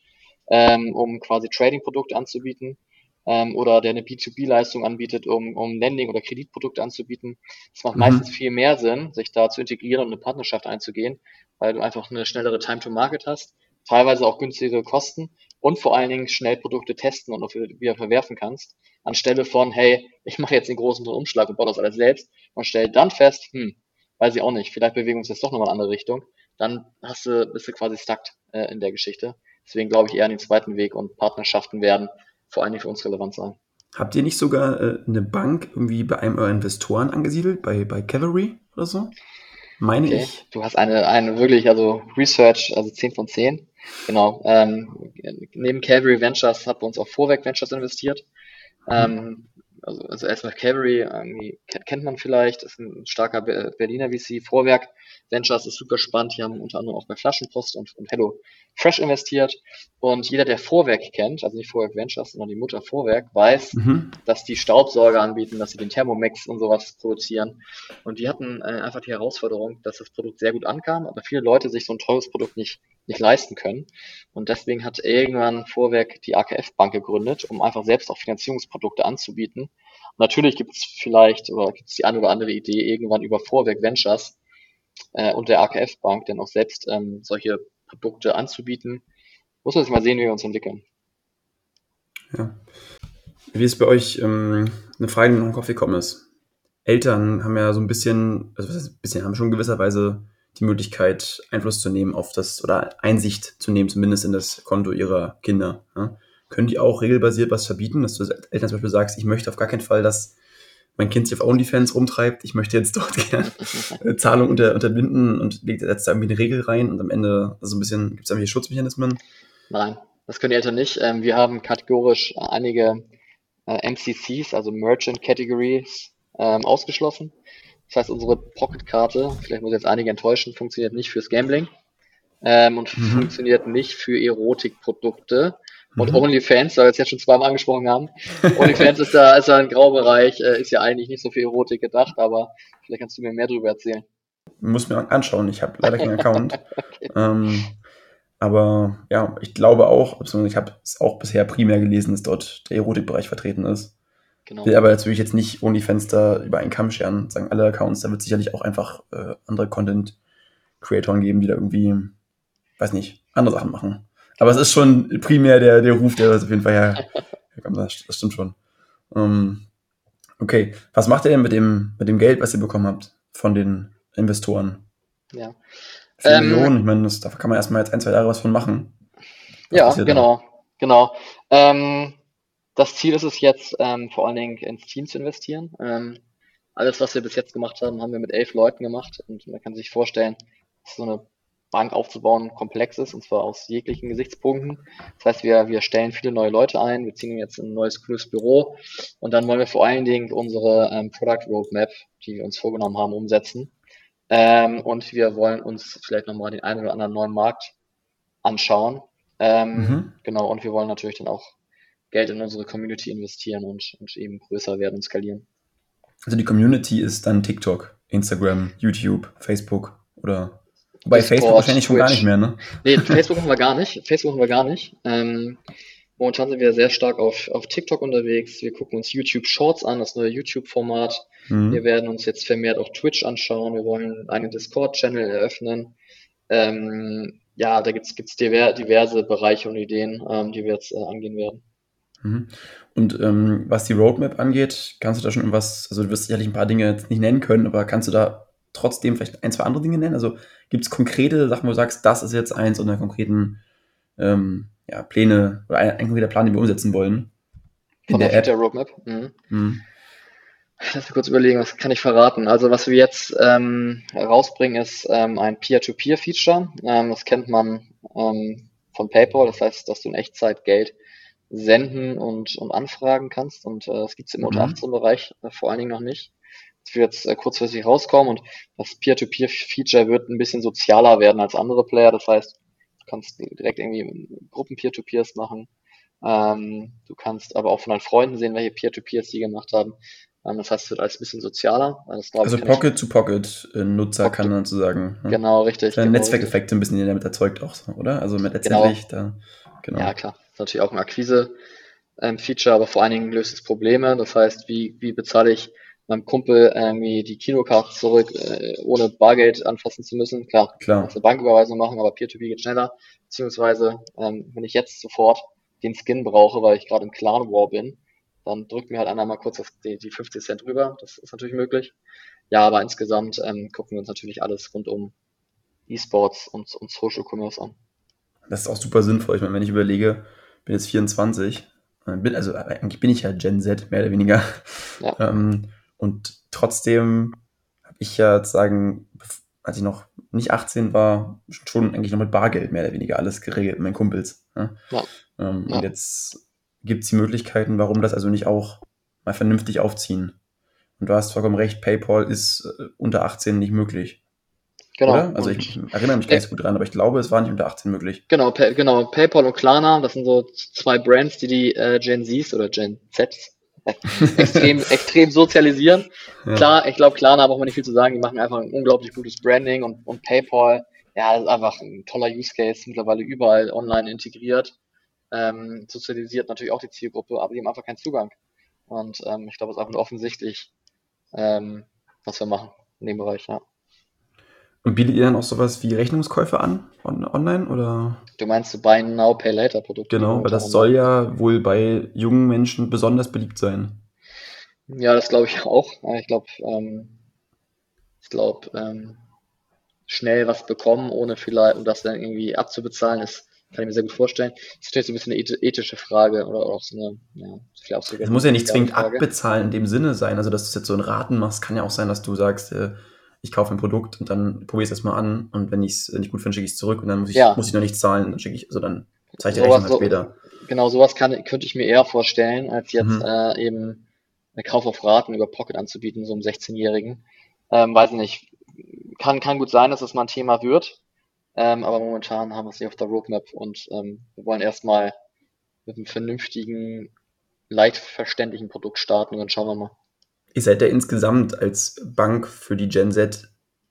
Speaker 2: ähm, um quasi Trading-Produkte anzubieten ähm, oder der eine B2B-Leistung anbietet, um, um Lending- oder Kreditprodukte anzubieten. Es macht mhm. meistens viel mehr Sinn, sich da zu integrieren und eine Partnerschaft einzugehen, weil du einfach eine schnellere Time to Market hast, teilweise auch günstigere Kosten und vor allen Dingen schnell Produkte testen und wieder verwerfen kannst, anstelle von, hey, ich mache jetzt den großen Umschlag und baue das alles selbst und stell dann fest, hm, weiß ich auch nicht, vielleicht bewegen wir uns jetzt doch nochmal in eine andere Richtung, dann hast du, bist du quasi stuck äh, in der Geschichte. Deswegen glaube ich eher an den zweiten Weg und Partnerschaften werden vor allen Dingen für uns relevant sein.
Speaker 1: Habt ihr nicht sogar äh, eine Bank irgendwie bei einem eurer Investoren angesiedelt, bei, bei Cavalry oder so? Meine okay. ich.
Speaker 2: Du hast eine, eine wirklich, also Research, also 10 von 10. Genau. Ähm, neben Cavalry Ventures hat bei uns auch Vorwerk Ventures investiert. Ähm, also, also erstmal Cavalry, irgendwie kennt man vielleicht, ist ein starker Berliner VC. Vorwerk Ventures ist super spannend. Die haben unter anderem auch bei Flaschenpost und, und Hello Fresh investiert. Und jeder, der Vorwerk kennt, also nicht Vorwerk Ventures, sondern die Mutter Vorwerk, weiß, mhm. dass die Staubsauger anbieten, dass sie den Thermomix und sowas produzieren. Und die hatten äh, einfach die Herausforderung, dass das Produkt sehr gut ankam, aber viele Leute sich so ein teures Produkt nicht, nicht leisten können. Und deswegen hat irgendwann Vorwerk die AKF Bank gegründet, um einfach selbst auch Finanzierungsprodukte anzubieten. Natürlich gibt es vielleicht oder gibt es die eine oder andere Idee irgendwann über Vorwerk Ventures äh, und der AKF Bank, denn auch selbst ähm, solche Produkte anzubieten. Muss man sich mal sehen, wie wir uns entwickeln.
Speaker 1: Ja. Wie ist bei euch ähm, eine Frage, die noch im Kopf gekommen ist? Eltern haben ja so ein bisschen, also ein bisschen, haben schon in gewisser Weise die Möglichkeit, Einfluss zu nehmen auf das oder Einsicht zu nehmen, zumindest in das Konto ihrer Kinder. Ja? Können die auch regelbasiert was verbieten, dass du Eltern zum Beispiel sagst, ich möchte auf gar keinen Fall, dass mein Kind sich auf OnlyFans rumtreibt, ich möchte jetzt dort gerne Zahlung unter, unterbinden und legt jetzt da irgendwie eine Regel rein und am Ende so also ein bisschen, gibt es irgendwelche Schutzmechanismen?
Speaker 2: Nein, das können die Eltern nicht. Ähm, wir haben kategorisch einige äh, MCCs, also Merchant Categories, ähm, ausgeschlossen. Das heißt, unsere Pocket-Karte, vielleicht muss jetzt einige enttäuschen, funktioniert nicht fürs Gambling ähm, und mhm. funktioniert nicht für Erotikprodukte. Und mhm. OnlyFans, da wir es jetzt schon zweimal angesprochen haben, OnlyFans ist da, ist da ein Graubereich, äh, ist ja eigentlich nicht so für Erotik gedacht, aber vielleicht kannst du mir mehr darüber erzählen.
Speaker 1: Muss mir anschauen, ich habe leider keinen Account. okay. ähm, aber ja, ich glaube auch, ich habe es auch bisher primär gelesen, dass dort der Erotikbereich vertreten ist. Genau. Will aber natürlich jetzt nicht OnlyFans da über einen Kamm scheren, sagen alle Accounts, da wird sicherlich auch einfach äh, andere Content-Creatoren geben, die da irgendwie, weiß nicht, andere Sachen machen. Aber es ist schon primär der, der Ruf, der das auf jeden Fall her. Das, stimmt schon. Um, ähm, okay, was macht ihr denn mit dem, mit dem Geld, was ihr bekommen habt von den Investoren?
Speaker 2: Ja.
Speaker 1: 4 ähm, Millionen, ich meine, das, da kann man erstmal jetzt ein, zwei Jahre was von machen.
Speaker 2: Was ja, genau, da? genau. Ähm, das Ziel ist es jetzt, ähm, vor allen Dingen ins Team zu investieren. Ähm, alles, was wir bis jetzt gemacht haben, haben wir mit elf Leuten gemacht und man kann sich vorstellen, dass so eine Bank aufzubauen komplex ist und zwar aus jeglichen Gesichtspunkten. Das heißt, wir, wir stellen viele neue Leute ein, wir ziehen jetzt ein neues cooles Büro und dann wollen wir vor allen Dingen unsere ähm, Product Roadmap, die wir uns vorgenommen haben, umsetzen. Ähm, und wir wollen uns vielleicht nochmal den einen oder anderen neuen Markt anschauen. Ähm, mhm. Genau, und wir wollen natürlich dann auch Geld in unsere Community investieren und, und eben größer werden und skalieren.
Speaker 1: Also die Community ist dann TikTok, Instagram, YouTube, Facebook oder bei Discord, Facebook wahrscheinlich schon gar nicht mehr, ne?
Speaker 2: Nee, Facebook haben wir gar nicht. Facebook haben wir gar nicht. Ähm, momentan sind wir sehr stark auf, auf TikTok unterwegs. Wir gucken uns YouTube Shorts an, das neue YouTube-Format. Mhm. Wir werden uns jetzt vermehrt auch Twitch anschauen. Wir wollen einen Discord-Channel eröffnen. Ähm, ja, da gibt's gibt's diverse Bereiche und Ideen, ähm, die wir jetzt äh, angehen werden.
Speaker 1: Mhm. Und ähm, was die Roadmap angeht, kannst du da schon irgendwas, also du wirst sicherlich ein paar Dinge jetzt nicht nennen können, aber kannst du da trotzdem vielleicht ein, zwei andere Dinge nennen? Also gibt es konkrete Sachen, wo du sagst, das ist jetzt eins oder konkreten ähm, ja, Pläne oder ein, ein konkreter Plan, den wir umsetzen wollen?
Speaker 2: Von der, der? Roadmap? Mhm. Mhm. Lass mich kurz überlegen, was kann ich verraten? Also was wir jetzt ähm, rausbringen, ist ähm, ein Peer-to-Peer-Feature. Ähm, das kennt man ähm, von PayPal, das heißt, dass du in Echtzeit Geld senden und, und anfragen kannst. Und äh, das gibt es im mhm. unter 18 Bereich äh, vor allen Dingen noch nicht. Das wird jetzt äh, kurzfristig rauskommen und das Peer-to-Peer-Feature wird ein bisschen sozialer werden als andere Player. Das heißt, du kannst direkt irgendwie Gruppen Peer-to-Peers machen. Ähm, du kannst aber auch von deinen Freunden sehen, welche Peer-to-Peers die gemacht haben. Ähm, das heißt, es wird alles ein bisschen sozialer.
Speaker 1: Das, also Pocket-to-Pocket-Nutzer kann man sozusagen.
Speaker 2: Ne? Genau, richtig.
Speaker 1: Genau, Netzwerkeffekte ein bisschen, die damit erzeugt auch, oder? Also mit letztendlich
Speaker 2: genau. da. Genau. Ja, klar. Das ist natürlich auch ein Akquise-Feature, aber vor allen Dingen löst es Probleme. Das heißt, wie, wie bezahle ich meinem Kumpel irgendwie die Kinokarte zurück, äh, ohne Bargeld anfassen zu müssen. Klar,
Speaker 1: Klar.
Speaker 2: kannst eine Banküberweisung machen, aber Peer-to-Peer geht schneller. Beziehungsweise, ähm, wenn ich jetzt sofort den Skin brauche, weil ich gerade im Clan War bin, dann drückt mir halt einer mal kurz das, die, die 50 Cent rüber. Das ist natürlich möglich. Ja, aber insgesamt ähm, gucken wir uns natürlich alles rund um E-Sports und, und Social Commerce an.
Speaker 1: Das ist auch super sinnvoll. Ich meine, wenn ich überlege, bin jetzt 24, äh, bin, also eigentlich bin ich ja Gen Z, mehr oder weniger. Ja. Ähm, und trotzdem habe ich ja sozusagen, als ich noch nicht 18 war, schon eigentlich noch mit Bargeld mehr oder weniger alles geregelt mit meinen Kumpels. Ne? Ja. Ähm, ja. Und jetzt gibt es die Möglichkeiten, warum das also nicht auch mal vernünftig aufziehen. Und du hast vollkommen recht, PayPal ist äh, unter 18 nicht möglich. Genau. Oder? Also ich, ich erinnere mich nicht gut dran, aber ich glaube, es war nicht unter 18 möglich.
Speaker 2: Genau, Pay, genau, PayPal und Klarna, das sind so zwei Brands, die die äh, Gen Zs oder Gen Zs extrem, extrem sozialisieren. Ja. Klar, ich glaube, Klarna braucht man nicht viel zu sagen. Die machen einfach ein unglaublich gutes Branding und, und PayPal, ja, das ist einfach ein toller Use Case, mittlerweile überall online integriert. Ähm, sozialisiert natürlich auch die Zielgruppe, aber die haben einfach keinen Zugang. Und ähm, ich glaube, es ist einfach nur offensichtlich, ähm, was wir machen in dem Bereich, ja.
Speaker 1: Und bietet ihr dann auch sowas wie Rechnungskäufe an on online oder?
Speaker 2: Du meinst so Buy Now Pay Later Produkte?
Speaker 1: Genau, weil das soll ja wohl bei jungen Menschen besonders beliebt sein.
Speaker 2: Ja, das glaube ich auch. Ich glaube, ähm, ich glaube, ähm, schnell was bekommen, ohne vielleicht, um das dann irgendwie abzubezahlen, ist, kann ich mir sehr gut vorstellen. Das ist natürlich so ein bisschen eine ethische Frage oder auch so eine, ja,
Speaker 1: vielleicht auch so. Es muss ja nicht zwingend Frage. abbezahlen in dem Sinne sein. Also, dass du jetzt so ein Raten machst, kann ja auch sein, dass du sagst, äh, ich kaufe ein Produkt und dann probiere ich es erstmal an und wenn ich es nicht gut finde, schicke ich es zurück und dann muss ich, ja. muss ich noch nichts zahlen, dann schicke ich, also dann zeige ich die Rechnung halt später.
Speaker 2: Genau, sowas kann, könnte ich mir eher vorstellen, als jetzt mhm. äh, eben eine Kauf auf Raten über Pocket anzubieten, so einem 16-Jährigen. Ähm, weiß nicht, kann, kann gut sein, dass das mal ein Thema wird, ähm, aber momentan haben wir es nicht auf der Roadmap und ähm, wir wollen erstmal mit einem vernünftigen, leicht verständlichen Produkt starten und dann schauen wir mal
Speaker 1: ihr seid ja insgesamt als Bank für die Gen Z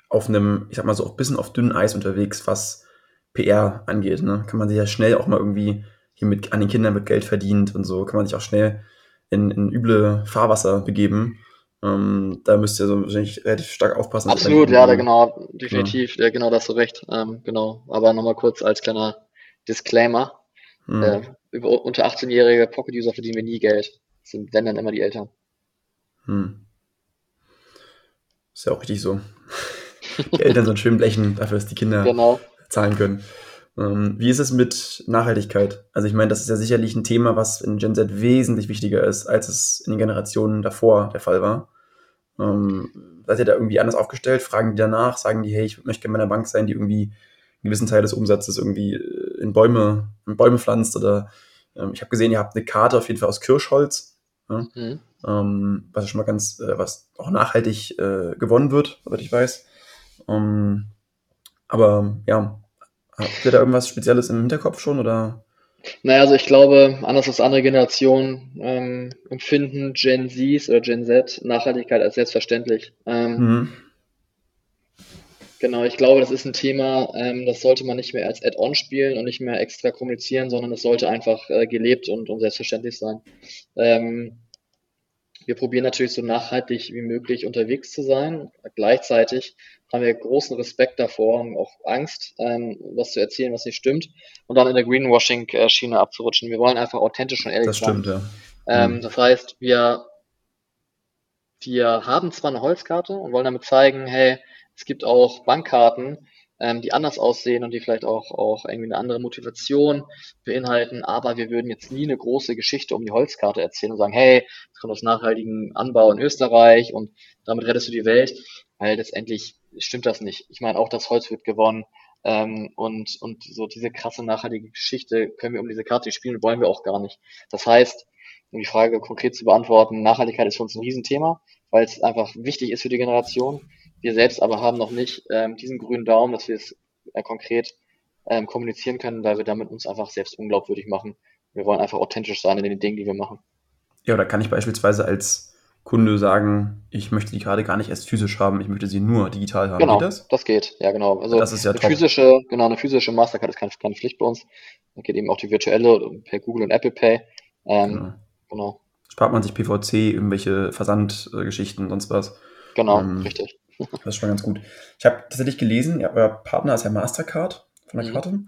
Speaker 1: auf einem, ich sag mal so, auch ein bisschen auf dünnem Eis unterwegs, was PR angeht. Ne? Kann man sich ja schnell auch mal irgendwie hier mit an den Kindern mit Geld verdient und so, kann man sich auch schnell in, in üble Fahrwasser begeben. Ähm, da müsst ihr so wahrscheinlich relativ stark aufpassen.
Speaker 2: Absolut, ja, da genau, definitiv, ja, ja genau, da hast du recht. Ähm, genau. Aber nochmal kurz als kleiner Disclaimer. Hm. Äh, über unter 18-jährige Pocket-User verdienen wir nie Geld. Das sind wenn dann immer die Eltern. Hm.
Speaker 1: Ist ja auch richtig so. Die Eltern sollen schön blechen dafür, dass die Kinder genau. zahlen können. Ähm, wie ist es mit Nachhaltigkeit? Also ich meine, das ist ja sicherlich ein Thema, was in Gen Z wesentlich wichtiger ist, als es in den Generationen davor der Fall war. Ähm, seid ihr da irgendwie anders aufgestellt? Fragen die danach? Sagen die, hey, ich möchte gerne bei einer Bank sein, die irgendwie einen gewissen Teil des Umsatzes irgendwie äh, in Bäume, in Bäume pflanzt? Oder ähm, ich habe gesehen, ihr habt eine Karte auf jeden Fall aus Kirschholz, ja? mhm. ähm, was schon mal ganz, äh, was auch nachhaltig äh, gewonnen wird, soweit ich weiß. Ähm, aber ja, habt ihr da irgendwas Spezielles im Hinterkopf schon oder?
Speaker 2: Naja, also ich glaube, anders als andere Generationen ähm, empfinden Gen Zs oder Gen Z Nachhaltigkeit als selbstverständlich. Ähm, mhm. Genau, ich glaube, das ist ein Thema, ähm, das sollte man nicht mehr als Add-on spielen und nicht mehr extra kommunizieren, sondern es sollte einfach äh, gelebt und, und selbstverständlich sein. Ähm, wir probieren natürlich so nachhaltig wie möglich unterwegs zu sein. Gleichzeitig haben wir großen Respekt davor und auch Angst, ähm, was zu erzählen, was nicht stimmt und dann in der Greenwashing-Schiene abzurutschen. Wir wollen einfach authentisch und ehrlich
Speaker 1: das sein. Das stimmt,
Speaker 2: ja. Ähm, mhm. Das heißt, wir, wir haben zwar eine Holzkarte und wollen damit zeigen, hey, es gibt auch Bankkarten, ähm, die anders aussehen und die vielleicht auch, auch irgendwie eine andere Motivation beinhalten. Aber wir würden jetzt nie eine große Geschichte um die Holzkarte erzählen und sagen, hey, es kommt aus nachhaltigem Anbau in Österreich und damit rettest du die Welt, weil letztendlich stimmt das nicht. Ich meine, auch das Holz wird gewonnen. Ähm, und, und so diese krasse nachhaltige Geschichte können wir um diese Karte spielen, wollen wir auch gar nicht. Das heißt, um die Frage konkret zu beantworten, Nachhaltigkeit ist für uns ein Riesenthema, weil es einfach wichtig ist für die Generation. Wir selbst aber haben noch nicht ähm, diesen grünen Daumen, dass wir es äh, konkret ähm, kommunizieren können, weil wir damit uns einfach selbst unglaubwürdig machen. Wir wollen einfach authentisch sein in den Dingen, die wir machen.
Speaker 1: Ja, oder kann ich beispielsweise als Kunde sagen, ich möchte die Karte gar nicht erst physisch haben, ich möchte sie nur digital haben.
Speaker 2: Genau, geht das? das geht, ja genau.
Speaker 1: Also das ist ja
Speaker 2: eine top. physische, genau, eine physische Mastercard ist keine, keine Pflicht bei uns. Da geht eben auch die virtuelle per Google und Apple Pay. Ähm, genau.
Speaker 1: genau. Spart man sich PVC, irgendwelche Versandgeschichten, sonst was.
Speaker 2: Genau, ähm, richtig.
Speaker 1: Das ist schon ganz gut. Ich habe tatsächlich gelesen, ja, euer Partner ist ja Mastercard von der mhm. Karte.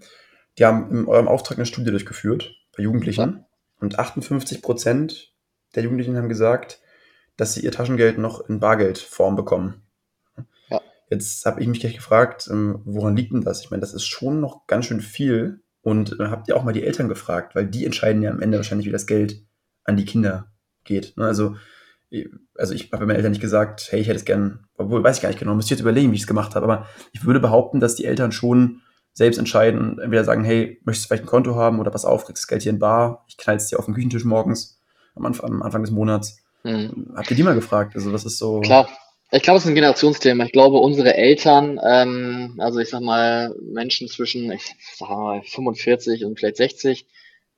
Speaker 1: Die haben in eurem Auftrag eine Studie durchgeführt bei Jugendlichen. Ja. Und 58 Prozent der Jugendlichen haben gesagt, dass sie ihr Taschengeld noch in Bargeldform bekommen. Ja. Jetzt habe ich mich gleich gefragt, ähm, woran liegt denn das? Ich meine, das ist schon noch ganz schön viel. Und äh, habt ihr auch mal die Eltern gefragt, weil die entscheiden ja am Ende wahrscheinlich, wie das Geld an die Kinder geht. Ne? Also also ich habe meinen Eltern nicht gesagt, hey, ich hätte es gern, obwohl weiß ich gar nicht genau, müsste jetzt überlegen, wie ich es gemacht habe, aber ich würde behaupten, dass die Eltern schon selbst entscheiden, entweder sagen, hey, möchtest du vielleicht ein Konto haben oder pass auf, kriegst das Geld hier in Bar, ich knall es dir auf den Küchentisch morgens am Anfang, am Anfang des Monats. Mhm. Habt ihr die mal gefragt? Also was ist so.
Speaker 2: Klar. Ich glaube, es ist ein Generationsthema. Ich glaube, unsere Eltern, ähm, also ich sag mal, Menschen zwischen, ich sag mal, 45 und vielleicht 60,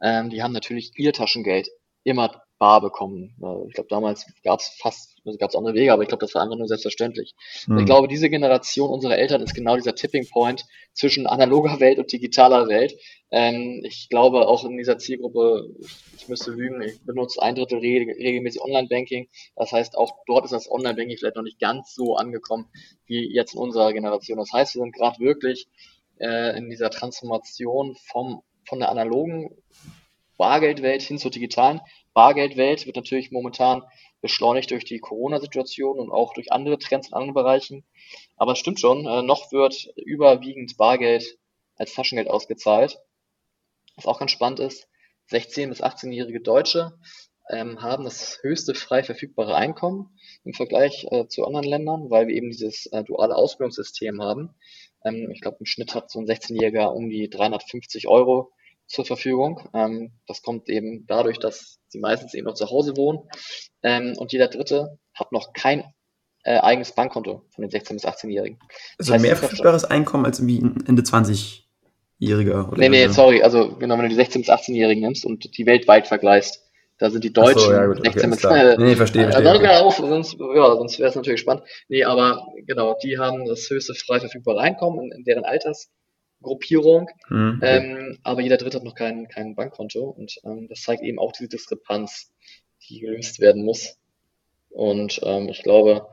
Speaker 2: ähm, die haben natürlich ihr Taschengeld immer bar bekommen. Ich glaube, damals gab es fast, also gab es andere Wege, aber ich glaube, das war einfach nur selbstverständlich. Mhm. Ich glaube, diese Generation unserer Eltern ist genau dieser Tipping Point zwischen analoger Welt und digitaler Welt. Ähm, ich glaube, auch in dieser Zielgruppe, ich, ich müsste lügen, ich benutze ein Drittel reg regelmäßig Online-Banking. Das heißt, auch dort ist das Online-Banking vielleicht noch nicht ganz so angekommen wie jetzt in unserer Generation. Das heißt, wir sind gerade wirklich äh, in dieser Transformation vom, von der analogen Bargeldwelt hin zur digitalen. Bargeldwelt wird natürlich momentan beschleunigt durch die Corona-Situation und auch durch andere Trends in anderen Bereichen. Aber es stimmt schon, äh, noch wird überwiegend Bargeld als Taschengeld ausgezahlt. Was auch ganz spannend ist, 16- bis 18-jährige Deutsche ähm, haben das höchste frei verfügbare Einkommen im Vergleich äh, zu anderen Ländern, weil wir eben dieses äh, duale Ausbildungssystem haben. Ähm, ich glaube, im Schnitt hat so ein 16-Jähriger um die 350 Euro zur Verfügung. Ähm, das kommt eben dadurch, dass sie meistens eben noch zu Hause wohnen. Ähm, und jeder Dritte hat noch kein äh, eigenes Bankkonto von den 16- bis 18-Jährigen.
Speaker 1: Also heißt, mehr verfügbares Einkommen als irgendwie Ende 20-Jähriger?
Speaker 2: Nee, nee, sorry. Also genau, wenn du die 16- bis 18-Jährigen nimmst und die weltweit vergleichst, da sind die Deutschen so, ja, gut, 16 okay,
Speaker 1: mit, Nee, verstehe, verstehe.
Speaker 2: Äh, okay. auf, sonst, ja, sonst wäre es natürlich spannend. Nee, aber genau, die haben das höchste frei verfügbare Einkommen in, in deren Alters Gruppierung, mhm. ähm, aber jeder Dritte hat noch kein, kein Bankkonto und ähm, das zeigt eben auch diese Diskrepanz, die gelöst werden muss. Und ähm, ich glaube,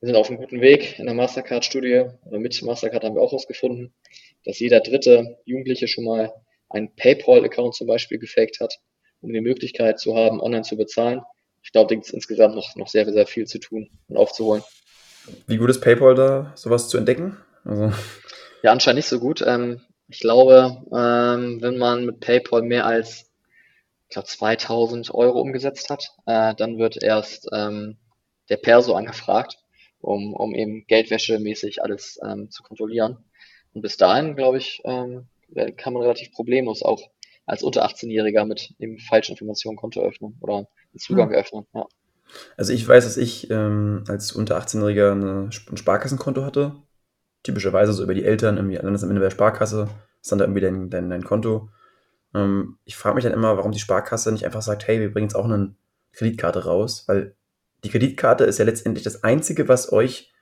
Speaker 2: wir sind auf einem guten Weg in der Mastercard-Studie oder mit Mastercard haben wir auch herausgefunden, dass jeder dritte Jugendliche schon mal einen PayPal-Account zum Beispiel gefaked hat, um die Möglichkeit zu haben, online zu bezahlen. Ich glaube, da gibt es insgesamt noch, noch sehr, sehr viel zu tun und aufzuholen.
Speaker 1: Wie gut ist PayPal da, sowas zu entdecken? Also
Speaker 2: ja, anscheinend nicht so gut. Ähm, Ich glaube, ähm, wenn man mit PayPal mehr als, ich glaube, 2000 Euro umgesetzt hat, äh, dann wird erst ähm, der Perso angefragt, um, um eben Geldwäschemäßig alles ähm, zu kontrollieren. Und bis dahin, glaube ich, ähm, kann man relativ problemlos auch als unter 18-Jähriger mit eben falschen Informationen Konto öffnen oder einen Zugang hm. öffnen. Ja.
Speaker 1: Also ich weiß, dass ich ähm, als unter 18-Jähriger ein Sparkassenkonto hatte. Typischerweise so über die Eltern, irgendwie am Ende der Sparkasse, ist dann da irgendwie dein, dein, dein Konto. Ähm, ich frage mich dann immer, warum die Sparkasse nicht einfach sagt, hey, wir bringen jetzt auch eine Kreditkarte raus, weil die Kreditkarte ist ja letztendlich das Einzige, was euch,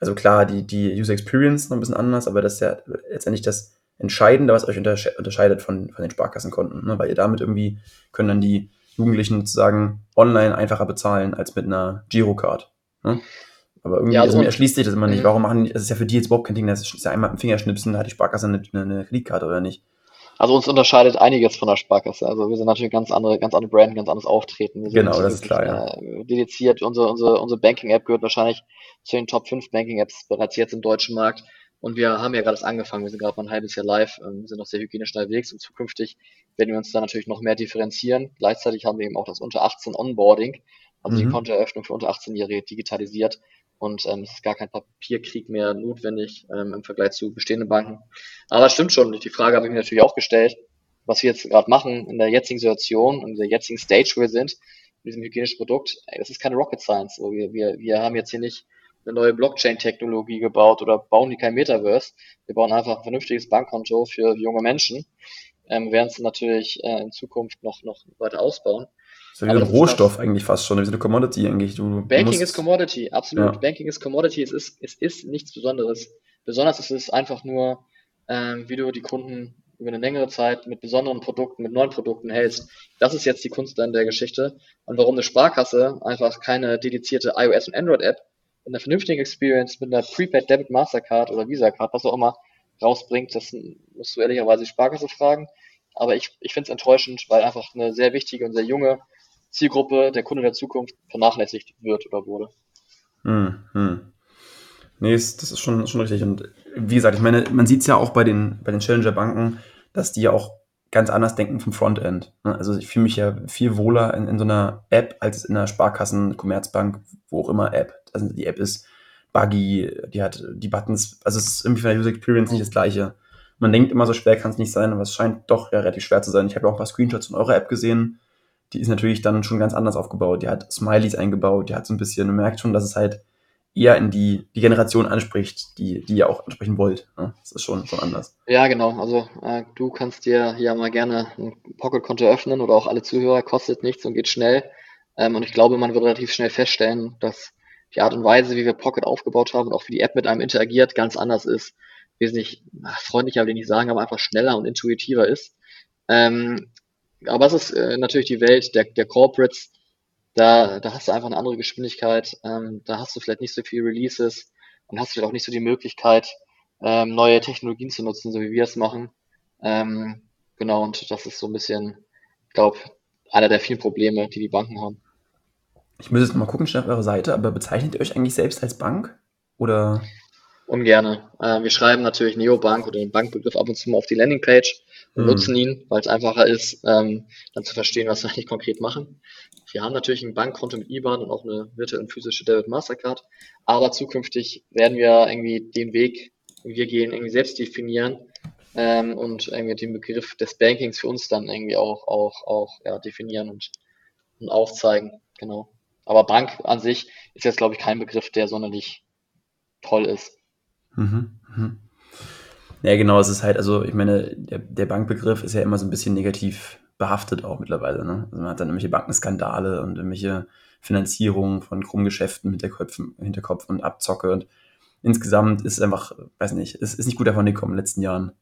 Speaker 1: also klar, die, die User Experience noch ein bisschen anders, aber das ist ja letztendlich das Entscheidende, was euch unterscheidet von, von den Sparkassenkonten. Ne? Weil ihr damit irgendwie können dann die Jugendlichen sozusagen online einfacher bezahlen als mit einer Girocard. Ne? Aber irgendwie, ja, also, also mir erschließt sich das immer nicht. Mhm. Warum machen die, das ist ja für die jetzt überhaupt kein Ding, das ist ja einmal mit dem Fingerschnipsen, da hat die Sparkasse eine, eine Kreditkarte oder nicht.
Speaker 2: Also uns unterscheidet einiges von der Sparkasse. Also wir sind natürlich ganz andere, ganz andere Brand, ganz anderes Auftreten.
Speaker 1: genau, das ist klar, ja.
Speaker 2: Äh, dediziert. Unsere, unsere, unsere Banking-App gehört wahrscheinlich zu den Top 5 Banking-Apps bereits jetzt im deutschen Markt. Und wir haben ja gerade angefangen, wir sind gerade mal ein halbes Jahr live, ähm, sind noch sehr hygienisch unterwegs und zukünftig werden wir uns da natürlich noch mehr differenzieren. Gleichzeitig haben wir eben auch das unter 18 Onboarding, also mhm. die Kontoeröffnung für unter 18-Jährige digitalisiert und ähm, es ist gar kein Papierkrieg mehr notwendig ähm, im Vergleich zu bestehenden Banken. Aber das stimmt schon, die Frage habe ich mir natürlich auch gestellt, was wir jetzt gerade machen in der jetzigen Situation, in der jetzigen Stage, wo wir sind, mit diesem hygienischen Produkt, ey, das ist keine Rocket Science. So, wir, wir, wir haben jetzt hier nicht eine neue Blockchain-Technologie gebaut oder bauen die kein Metaverse. Wir bauen einfach ein vernünftiges Bankkonto für junge Menschen, ähm, werden es natürlich äh, in Zukunft noch, noch weiter ausbauen.
Speaker 1: Das ist ja wie ein Rohstoff eigentlich fast schon, wie so eine Commodity eigentlich.
Speaker 2: Du, Banking musst... ist Commodity, absolut. Ja. Banking ist Commodity, es ist, es ist nichts Besonderes. Besonders ist es einfach nur, ähm, wie du die Kunden über eine längere Zeit mit besonderen Produkten, mit neuen Produkten hältst. Das ist jetzt die Kunst an der Geschichte. Und warum eine Sparkasse einfach keine dedizierte iOS- und Android-App mit einer vernünftigen Experience, mit einer Prepaid Debit Mastercard oder Visa Card, was auch immer, rausbringt, das musst du ehrlicherweise die Sparkasse fragen. Aber ich, ich finde es enttäuschend, weil einfach eine sehr wichtige und sehr junge Zielgruppe, der Kunde der Zukunft, vernachlässigt wird oder wurde.
Speaker 1: Hm, hm. Nee, das ist schon, schon richtig. Und wie gesagt, ich meine, man sieht es ja auch bei den, bei den Challenger-Banken, dass die ja auch ganz anders denken vom Frontend. Ne? Also ich fühle mich ja viel wohler in, in so einer App als in einer Sparkassen, Commerzbank, wo auch immer App. Also die App ist buggy, die hat die Buttons, also es ist irgendwie von der User Experience nicht das gleiche. Man denkt immer, so schwer kann es nicht sein, aber es scheint doch ja relativ schwer zu sein. Ich habe auch ein paar Screenshots von eurer App gesehen. Die ist natürlich dann schon ganz anders aufgebaut. Die hat Smileys eingebaut, die hat so ein bisschen, man merkt schon, dass es halt eher in die, die Generation anspricht, die, die ihr auch ansprechen wollt. Ne? Das ist schon, schon anders.
Speaker 2: Ja, genau. Also äh, du kannst dir ja mal gerne ein Pocket-Konto öffnen oder auch alle Zuhörer, kostet nichts und geht schnell. Ähm, und ich glaube, man wird relativ schnell feststellen, dass die Art und Weise, wie wir Pocket aufgebaut haben und auch wie die App mit einem interagiert, ganz anders ist. Wesentlich freundlicher will ich nicht sagen, aber einfach schneller und intuitiver ist. Ähm, aber es ist äh, natürlich die Welt der, der Corporates, da, da hast du einfach eine andere Geschwindigkeit, ähm, da hast du vielleicht nicht so viele Releases und hast vielleicht auch nicht so die Möglichkeit, ähm, neue Technologien zu nutzen, so wie wir es machen. Ähm, genau, und das ist so ein bisschen, ich glaube, einer der vielen Probleme, die die Banken haben.
Speaker 1: Ich muss jetzt mal gucken, schnell auf eure Seite, aber bezeichnet ihr euch eigentlich selbst als Bank? Oder?
Speaker 2: Ungerne. Äh, wir schreiben natürlich Neobank oder den Bankbegriff ab und zu mal auf die Landingpage und mhm. nutzen ihn, weil es einfacher ist, ähm, dann zu verstehen, was wir eigentlich konkret machen. Wir haben natürlich ein Bankkonto mit IBAN und auch eine virtuelle und physische Debit Mastercard, aber zukünftig werden wir irgendwie den Weg, den wir gehen, irgendwie selbst definieren ähm, und irgendwie den Begriff des Bankings für uns dann irgendwie auch, auch, auch ja, definieren und, und aufzeigen. Genau. Aber Bank an sich ist jetzt, glaube ich, kein Begriff, der sonderlich toll ist.
Speaker 1: Mhm, mhm. Ja, genau, es ist halt, also ich meine, der, der Bankbegriff ist ja immer so ein bisschen negativ behaftet auch mittlerweile. Ne? Also man hat dann irgendwelche Bankenskandale und irgendwelche Finanzierungen von Krummgeschäften mit der Kopf, Hinterkopf und Abzocke und insgesamt ist es einfach, weiß nicht, es ist nicht gut davon gekommen in den letzten Jahren.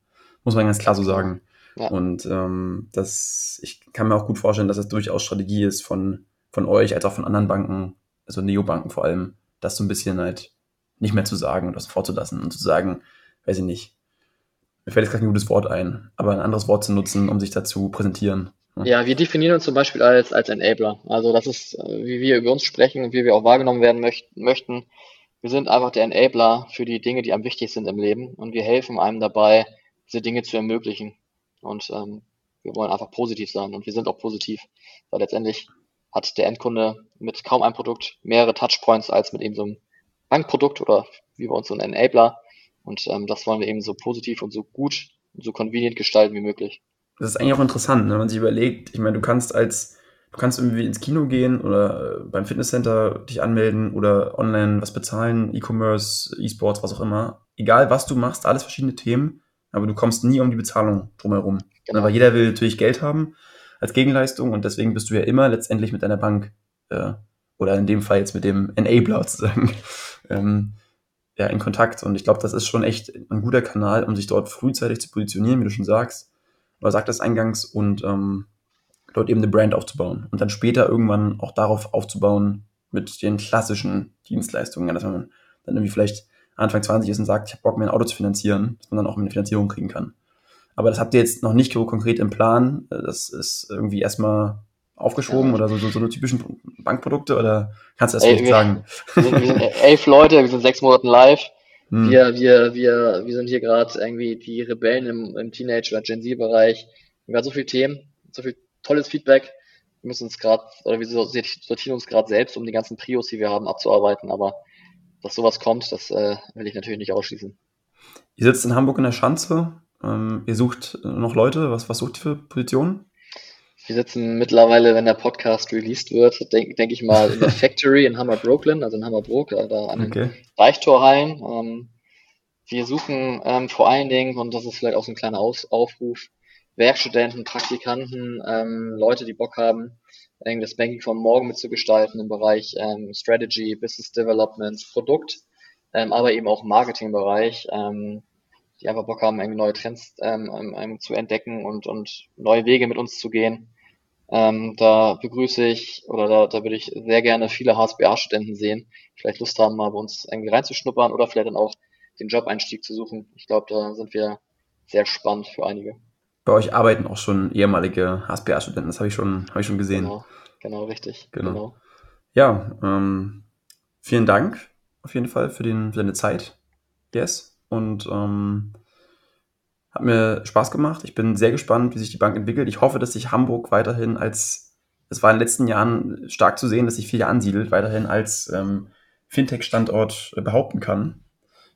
Speaker 1: Muss man ganz klar so sagen. Ja. Und ähm, das, ich kann mir auch gut vorstellen, dass das durchaus Strategie ist von, von euch als auch von anderen Banken, also Neobanken vor allem, das so ein bisschen halt nicht mehr zu sagen und das vorzulassen und zu sagen, weiß ich nicht, mir fällt jetzt kein gutes Wort ein, aber ein anderes Wort zu nutzen, um sich dazu präsentieren.
Speaker 2: Ja. wir definieren uns zum Beispiel als, als Enabler. Also das ist, äh, wie wir über uns sprechen und wie wir auch wahrgenommen werden möcht möchten. Wir sind einfach der Enabler für die Dinge, die am wichtigsten sind im Leben und wir helfen einem dabei, diese Dinge zu ermöglichen. Und ähm, wir wollen einfach positiv sein und wir sind auch positiv, weil letztendlich hat der Endkunde mit kaum einem Produkt mehrere Touchpoints als mit eben so einem Bankprodukt oder wie bei uns so ein Enabler. Und ähm, das wollen wir eben so positiv und so gut und so convenient gestalten wie möglich.
Speaker 1: Das ist eigentlich auch interessant, ne? wenn man sich überlegt, ich meine, du kannst als, du kannst irgendwie ins Kino gehen oder äh, beim Fitnesscenter dich anmelden oder online was bezahlen, E-Commerce, E-Sports, was auch immer. Egal was du machst, alles verschiedene Themen, aber du kommst nie um die Bezahlung drumherum. Genau. Weil jeder will natürlich Geld haben als Gegenleistung und deswegen bist du ja immer letztendlich mit deiner Bank äh, oder in dem Fall jetzt mit dem Enabler sozusagen ähm, ja, in Kontakt. Und ich glaube, das ist schon echt ein guter Kanal, um sich dort frühzeitig zu positionieren, wie du schon sagst, oder sagt das eingangs, und ähm, dort eben eine Brand aufzubauen. Und dann später irgendwann auch darauf aufzubauen mit den klassischen Dienstleistungen, dass man dann irgendwie vielleicht Anfang 20 ist und sagt, ich habe Bock, mir ein Auto zu finanzieren, dass man dann auch eine Finanzierung kriegen kann. Aber das habt ihr jetzt noch nicht so konkret im Plan. Das ist irgendwie erstmal aufgeschoben ja. oder so, so, so eine typischen Bankprodukte oder kannst du das vielleicht sagen?
Speaker 2: Wir sind, wir sind elf Leute, wir sind sechs Monate live. Hm. Wir, wir, wir, wir sind hier gerade irgendwie die Rebellen im, im Teenage- oder Gen Z-Bereich. Wir haben so viele Themen, so viel tolles Feedback. Wir müssen uns gerade, oder wir sortieren uns gerade selbst, um die ganzen Prios, die wir haben, abzuarbeiten. Aber dass sowas kommt, das äh, will ich natürlich nicht ausschließen.
Speaker 1: Ihr sitzt in Hamburg in der Schanze. Ähm, ihr sucht noch Leute. Was, was sucht ihr für Positionen?
Speaker 2: Wir sitzen mittlerweile, wenn der Podcast released wird, denke denk ich mal in der Factory in Hammer Brooklyn, also in Hammerbrook, äh, da an den okay. Reichtorhallen. Ähm, wir suchen ähm, vor allen Dingen, und das ist vielleicht auch so ein kleiner Aus Aufruf, Werkstudenten, Praktikanten, ähm, Leute, die Bock haben, das Banking von morgen mitzugestalten im Bereich ähm, Strategy, Business Development, Produkt, ähm, aber eben auch im Marketingbereich. Ähm, die einfach Bock haben, irgendwie neue Trends ähm, ähm, zu entdecken und, und neue Wege mit uns zu gehen. Ähm, da begrüße ich oder da, da würde ich sehr gerne viele HSBA-Studenten sehen, vielleicht Lust haben, mal bei uns irgendwie reinzuschnuppern oder vielleicht dann auch den Job-Einstieg zu suchen. Ich glaube, da sind wir sehr spannend für einige.
Speaker 1: Bei euch arbeiten auch schon ehemalige HSBA-Studenten, das habe ich schon, habe ich schon gesehen.
Speaker 2: Genau, genau richtig.
Speaker 1: Genau. genau. Ja, ähm, vielen Dank auf jeden Fall für, den, für deine Zeit. Yes und ähm, hat mir Spaß gemacht. Ich bin sehr gespannt, wie sich die Bank entwickelt. Ich hoffe, dass sich Hamburg weiterhin als, es war in den letzten Jahren stark zu sehen, dass sich viel ansiedelt, weiterhin als ähm, Fintech-Standort behaupten kann.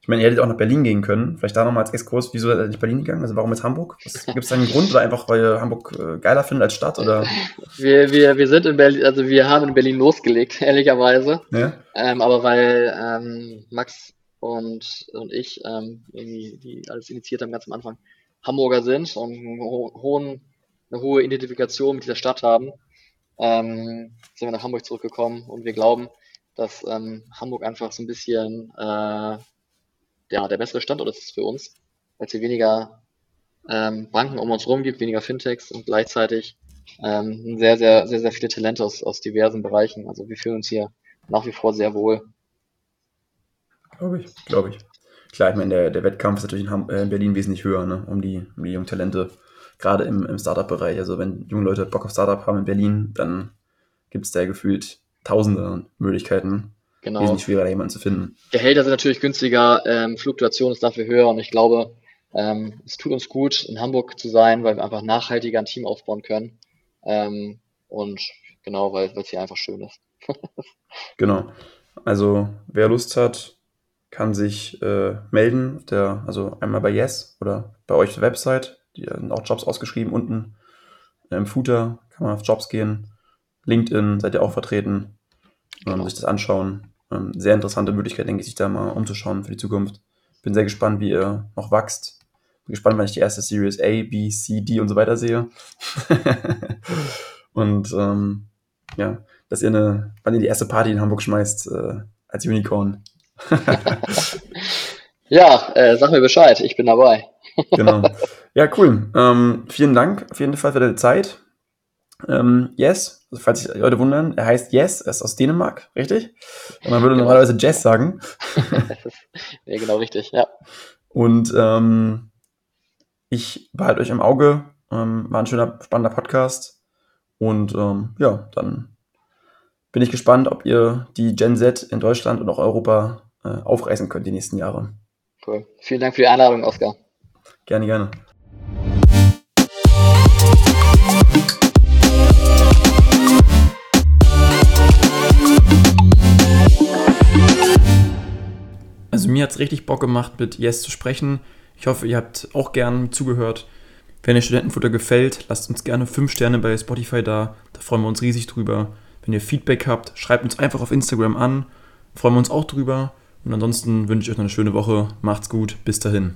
Speaker 1: Ich meine, ihr hättet auch nach Berlin gehen können. Vielleicht da nochmal als Exkurs, wieso seid ihr nicht Berlin gegangen? Also warum jetzt Hamburg? Gibt es da einen Grund oder einfach, weil ihr Hamburg äh, geiler findet als Stadt? Oder?
Speaker 2: Wir, wir, wir sind in Berlin, also wir haben in Berlin losgelegt, ehrlicherweise. Ja? Ähm, aber weil ähm, Max und, und ich, ähm, irgendwie, die alles initiiert haben, ganz am Anfang, Hamburger sind und einen hohen, eine hohe Identifikation mit dieser Stadt haben, ähm, sind wir nach Hamburg zurückgekommen und wir glauben, dass ähm, Hamburg einfach so ein bisschen äh, ja, der bessere Standort ist für uns, weil es hier weniger ähm, Banken um uns herum gibt, weniger Fintechs und gleichzeitig ähm, sehr, sehr, sehr, sehr viele Talente aus, aus diversen Bereichen. Also wir fühlen uns hier nach wie vor sehr wohl.
Speaker 1: Glaube ich, glaube ich. Klar, ich meine, der, der Wettkampf ist natürlich in, Ham äh, in Berlin wesentlich höher, ne? um, die, um die jungen Talente, gerade im, im Startup-Bereich. Also wenn junge Leute Bock auf Startup haben in Berlin, dann gibt es da gefühlt tausende Möglichkeiten. Genau. Wesentlich schwerer, jemanden zu finden.
Speaker 2: Gehälter sind natürlich günstiger, ähm, Fluktuation ist dafür höher und ich glaube, ähm, es tut uns gut, in Hamburg zu sein, weil wir einfach nachhaltiger ein Team aufbauen können. Ähm, und genau, weil es hier einfach schön ist.
Speaker 1: genau. Also wer Lust hat, kann sich äh, melden, der, also einmal bei Yes oder bei euch auf der Website. Die sind auch Jobs ausgeschrieben unten im Footer, kann man auf Jobs gehen. LinkedIn seid ihr auch vertreten, ähm, genau. sich das anschauen. Ähm, sehr interessante Möglichkeit, denke ich, sich da mal umzuschauen für die Zukunft. Bin sehr gespannt, wie ihr noch wächst. Bin gespannt, wenn ich die erste Series A, B, C, D und so weiter sehe. und ähm, ja, dass ihr eine, wann ihr die erste Party in Hamburg schmeißt äh, als Unicorn.
Speaker 2: ja, äh, sag mir Bescheid, ich bin dabei.
Speaker 1: genau. Ja, cool. Ähm, vielen Dank auf jeden Fall für deine Zeit. Ähm, yes, also falls sich Leute wundern, er heißt Yes, er ist aus Dänemark, richtig? Und man würde genau. normalerweise Jess sagen.
Speaker 2: ja, genau richtig, ja.
Speaker 1: Und ähm, ich behalte euch im Auge. Ähm, war ein schöner, spannender Podcast. Und ähm, ja, dann bin ich gespannt, ob ihr die Gen Z in Deutschland und auch Europa äh, aufreißen könnt die nächsten Jahre.
Speaker 2: Cool. Vielen Dank für die Einladung, Oskar.
Speaker 1: Gerne, gerne. Also mir hat es richtig Bock gemacht, mit Yes zu sprechen. Ich hoffe, ihr habt auch gern zugehört. Wenn euch Studentenfutter gefällt, lasst uns gerne 5 Sterne bei Spotify da. Da freuen wir uns riesig drüber. Wenn ihr Feedback habt, schreibt uns einfach auf Instagram an. Freuen wir uns auch drüber. Und ansonsten wünsche ich euch noch eine schöne Woche. Macht's gut. Bis dahin.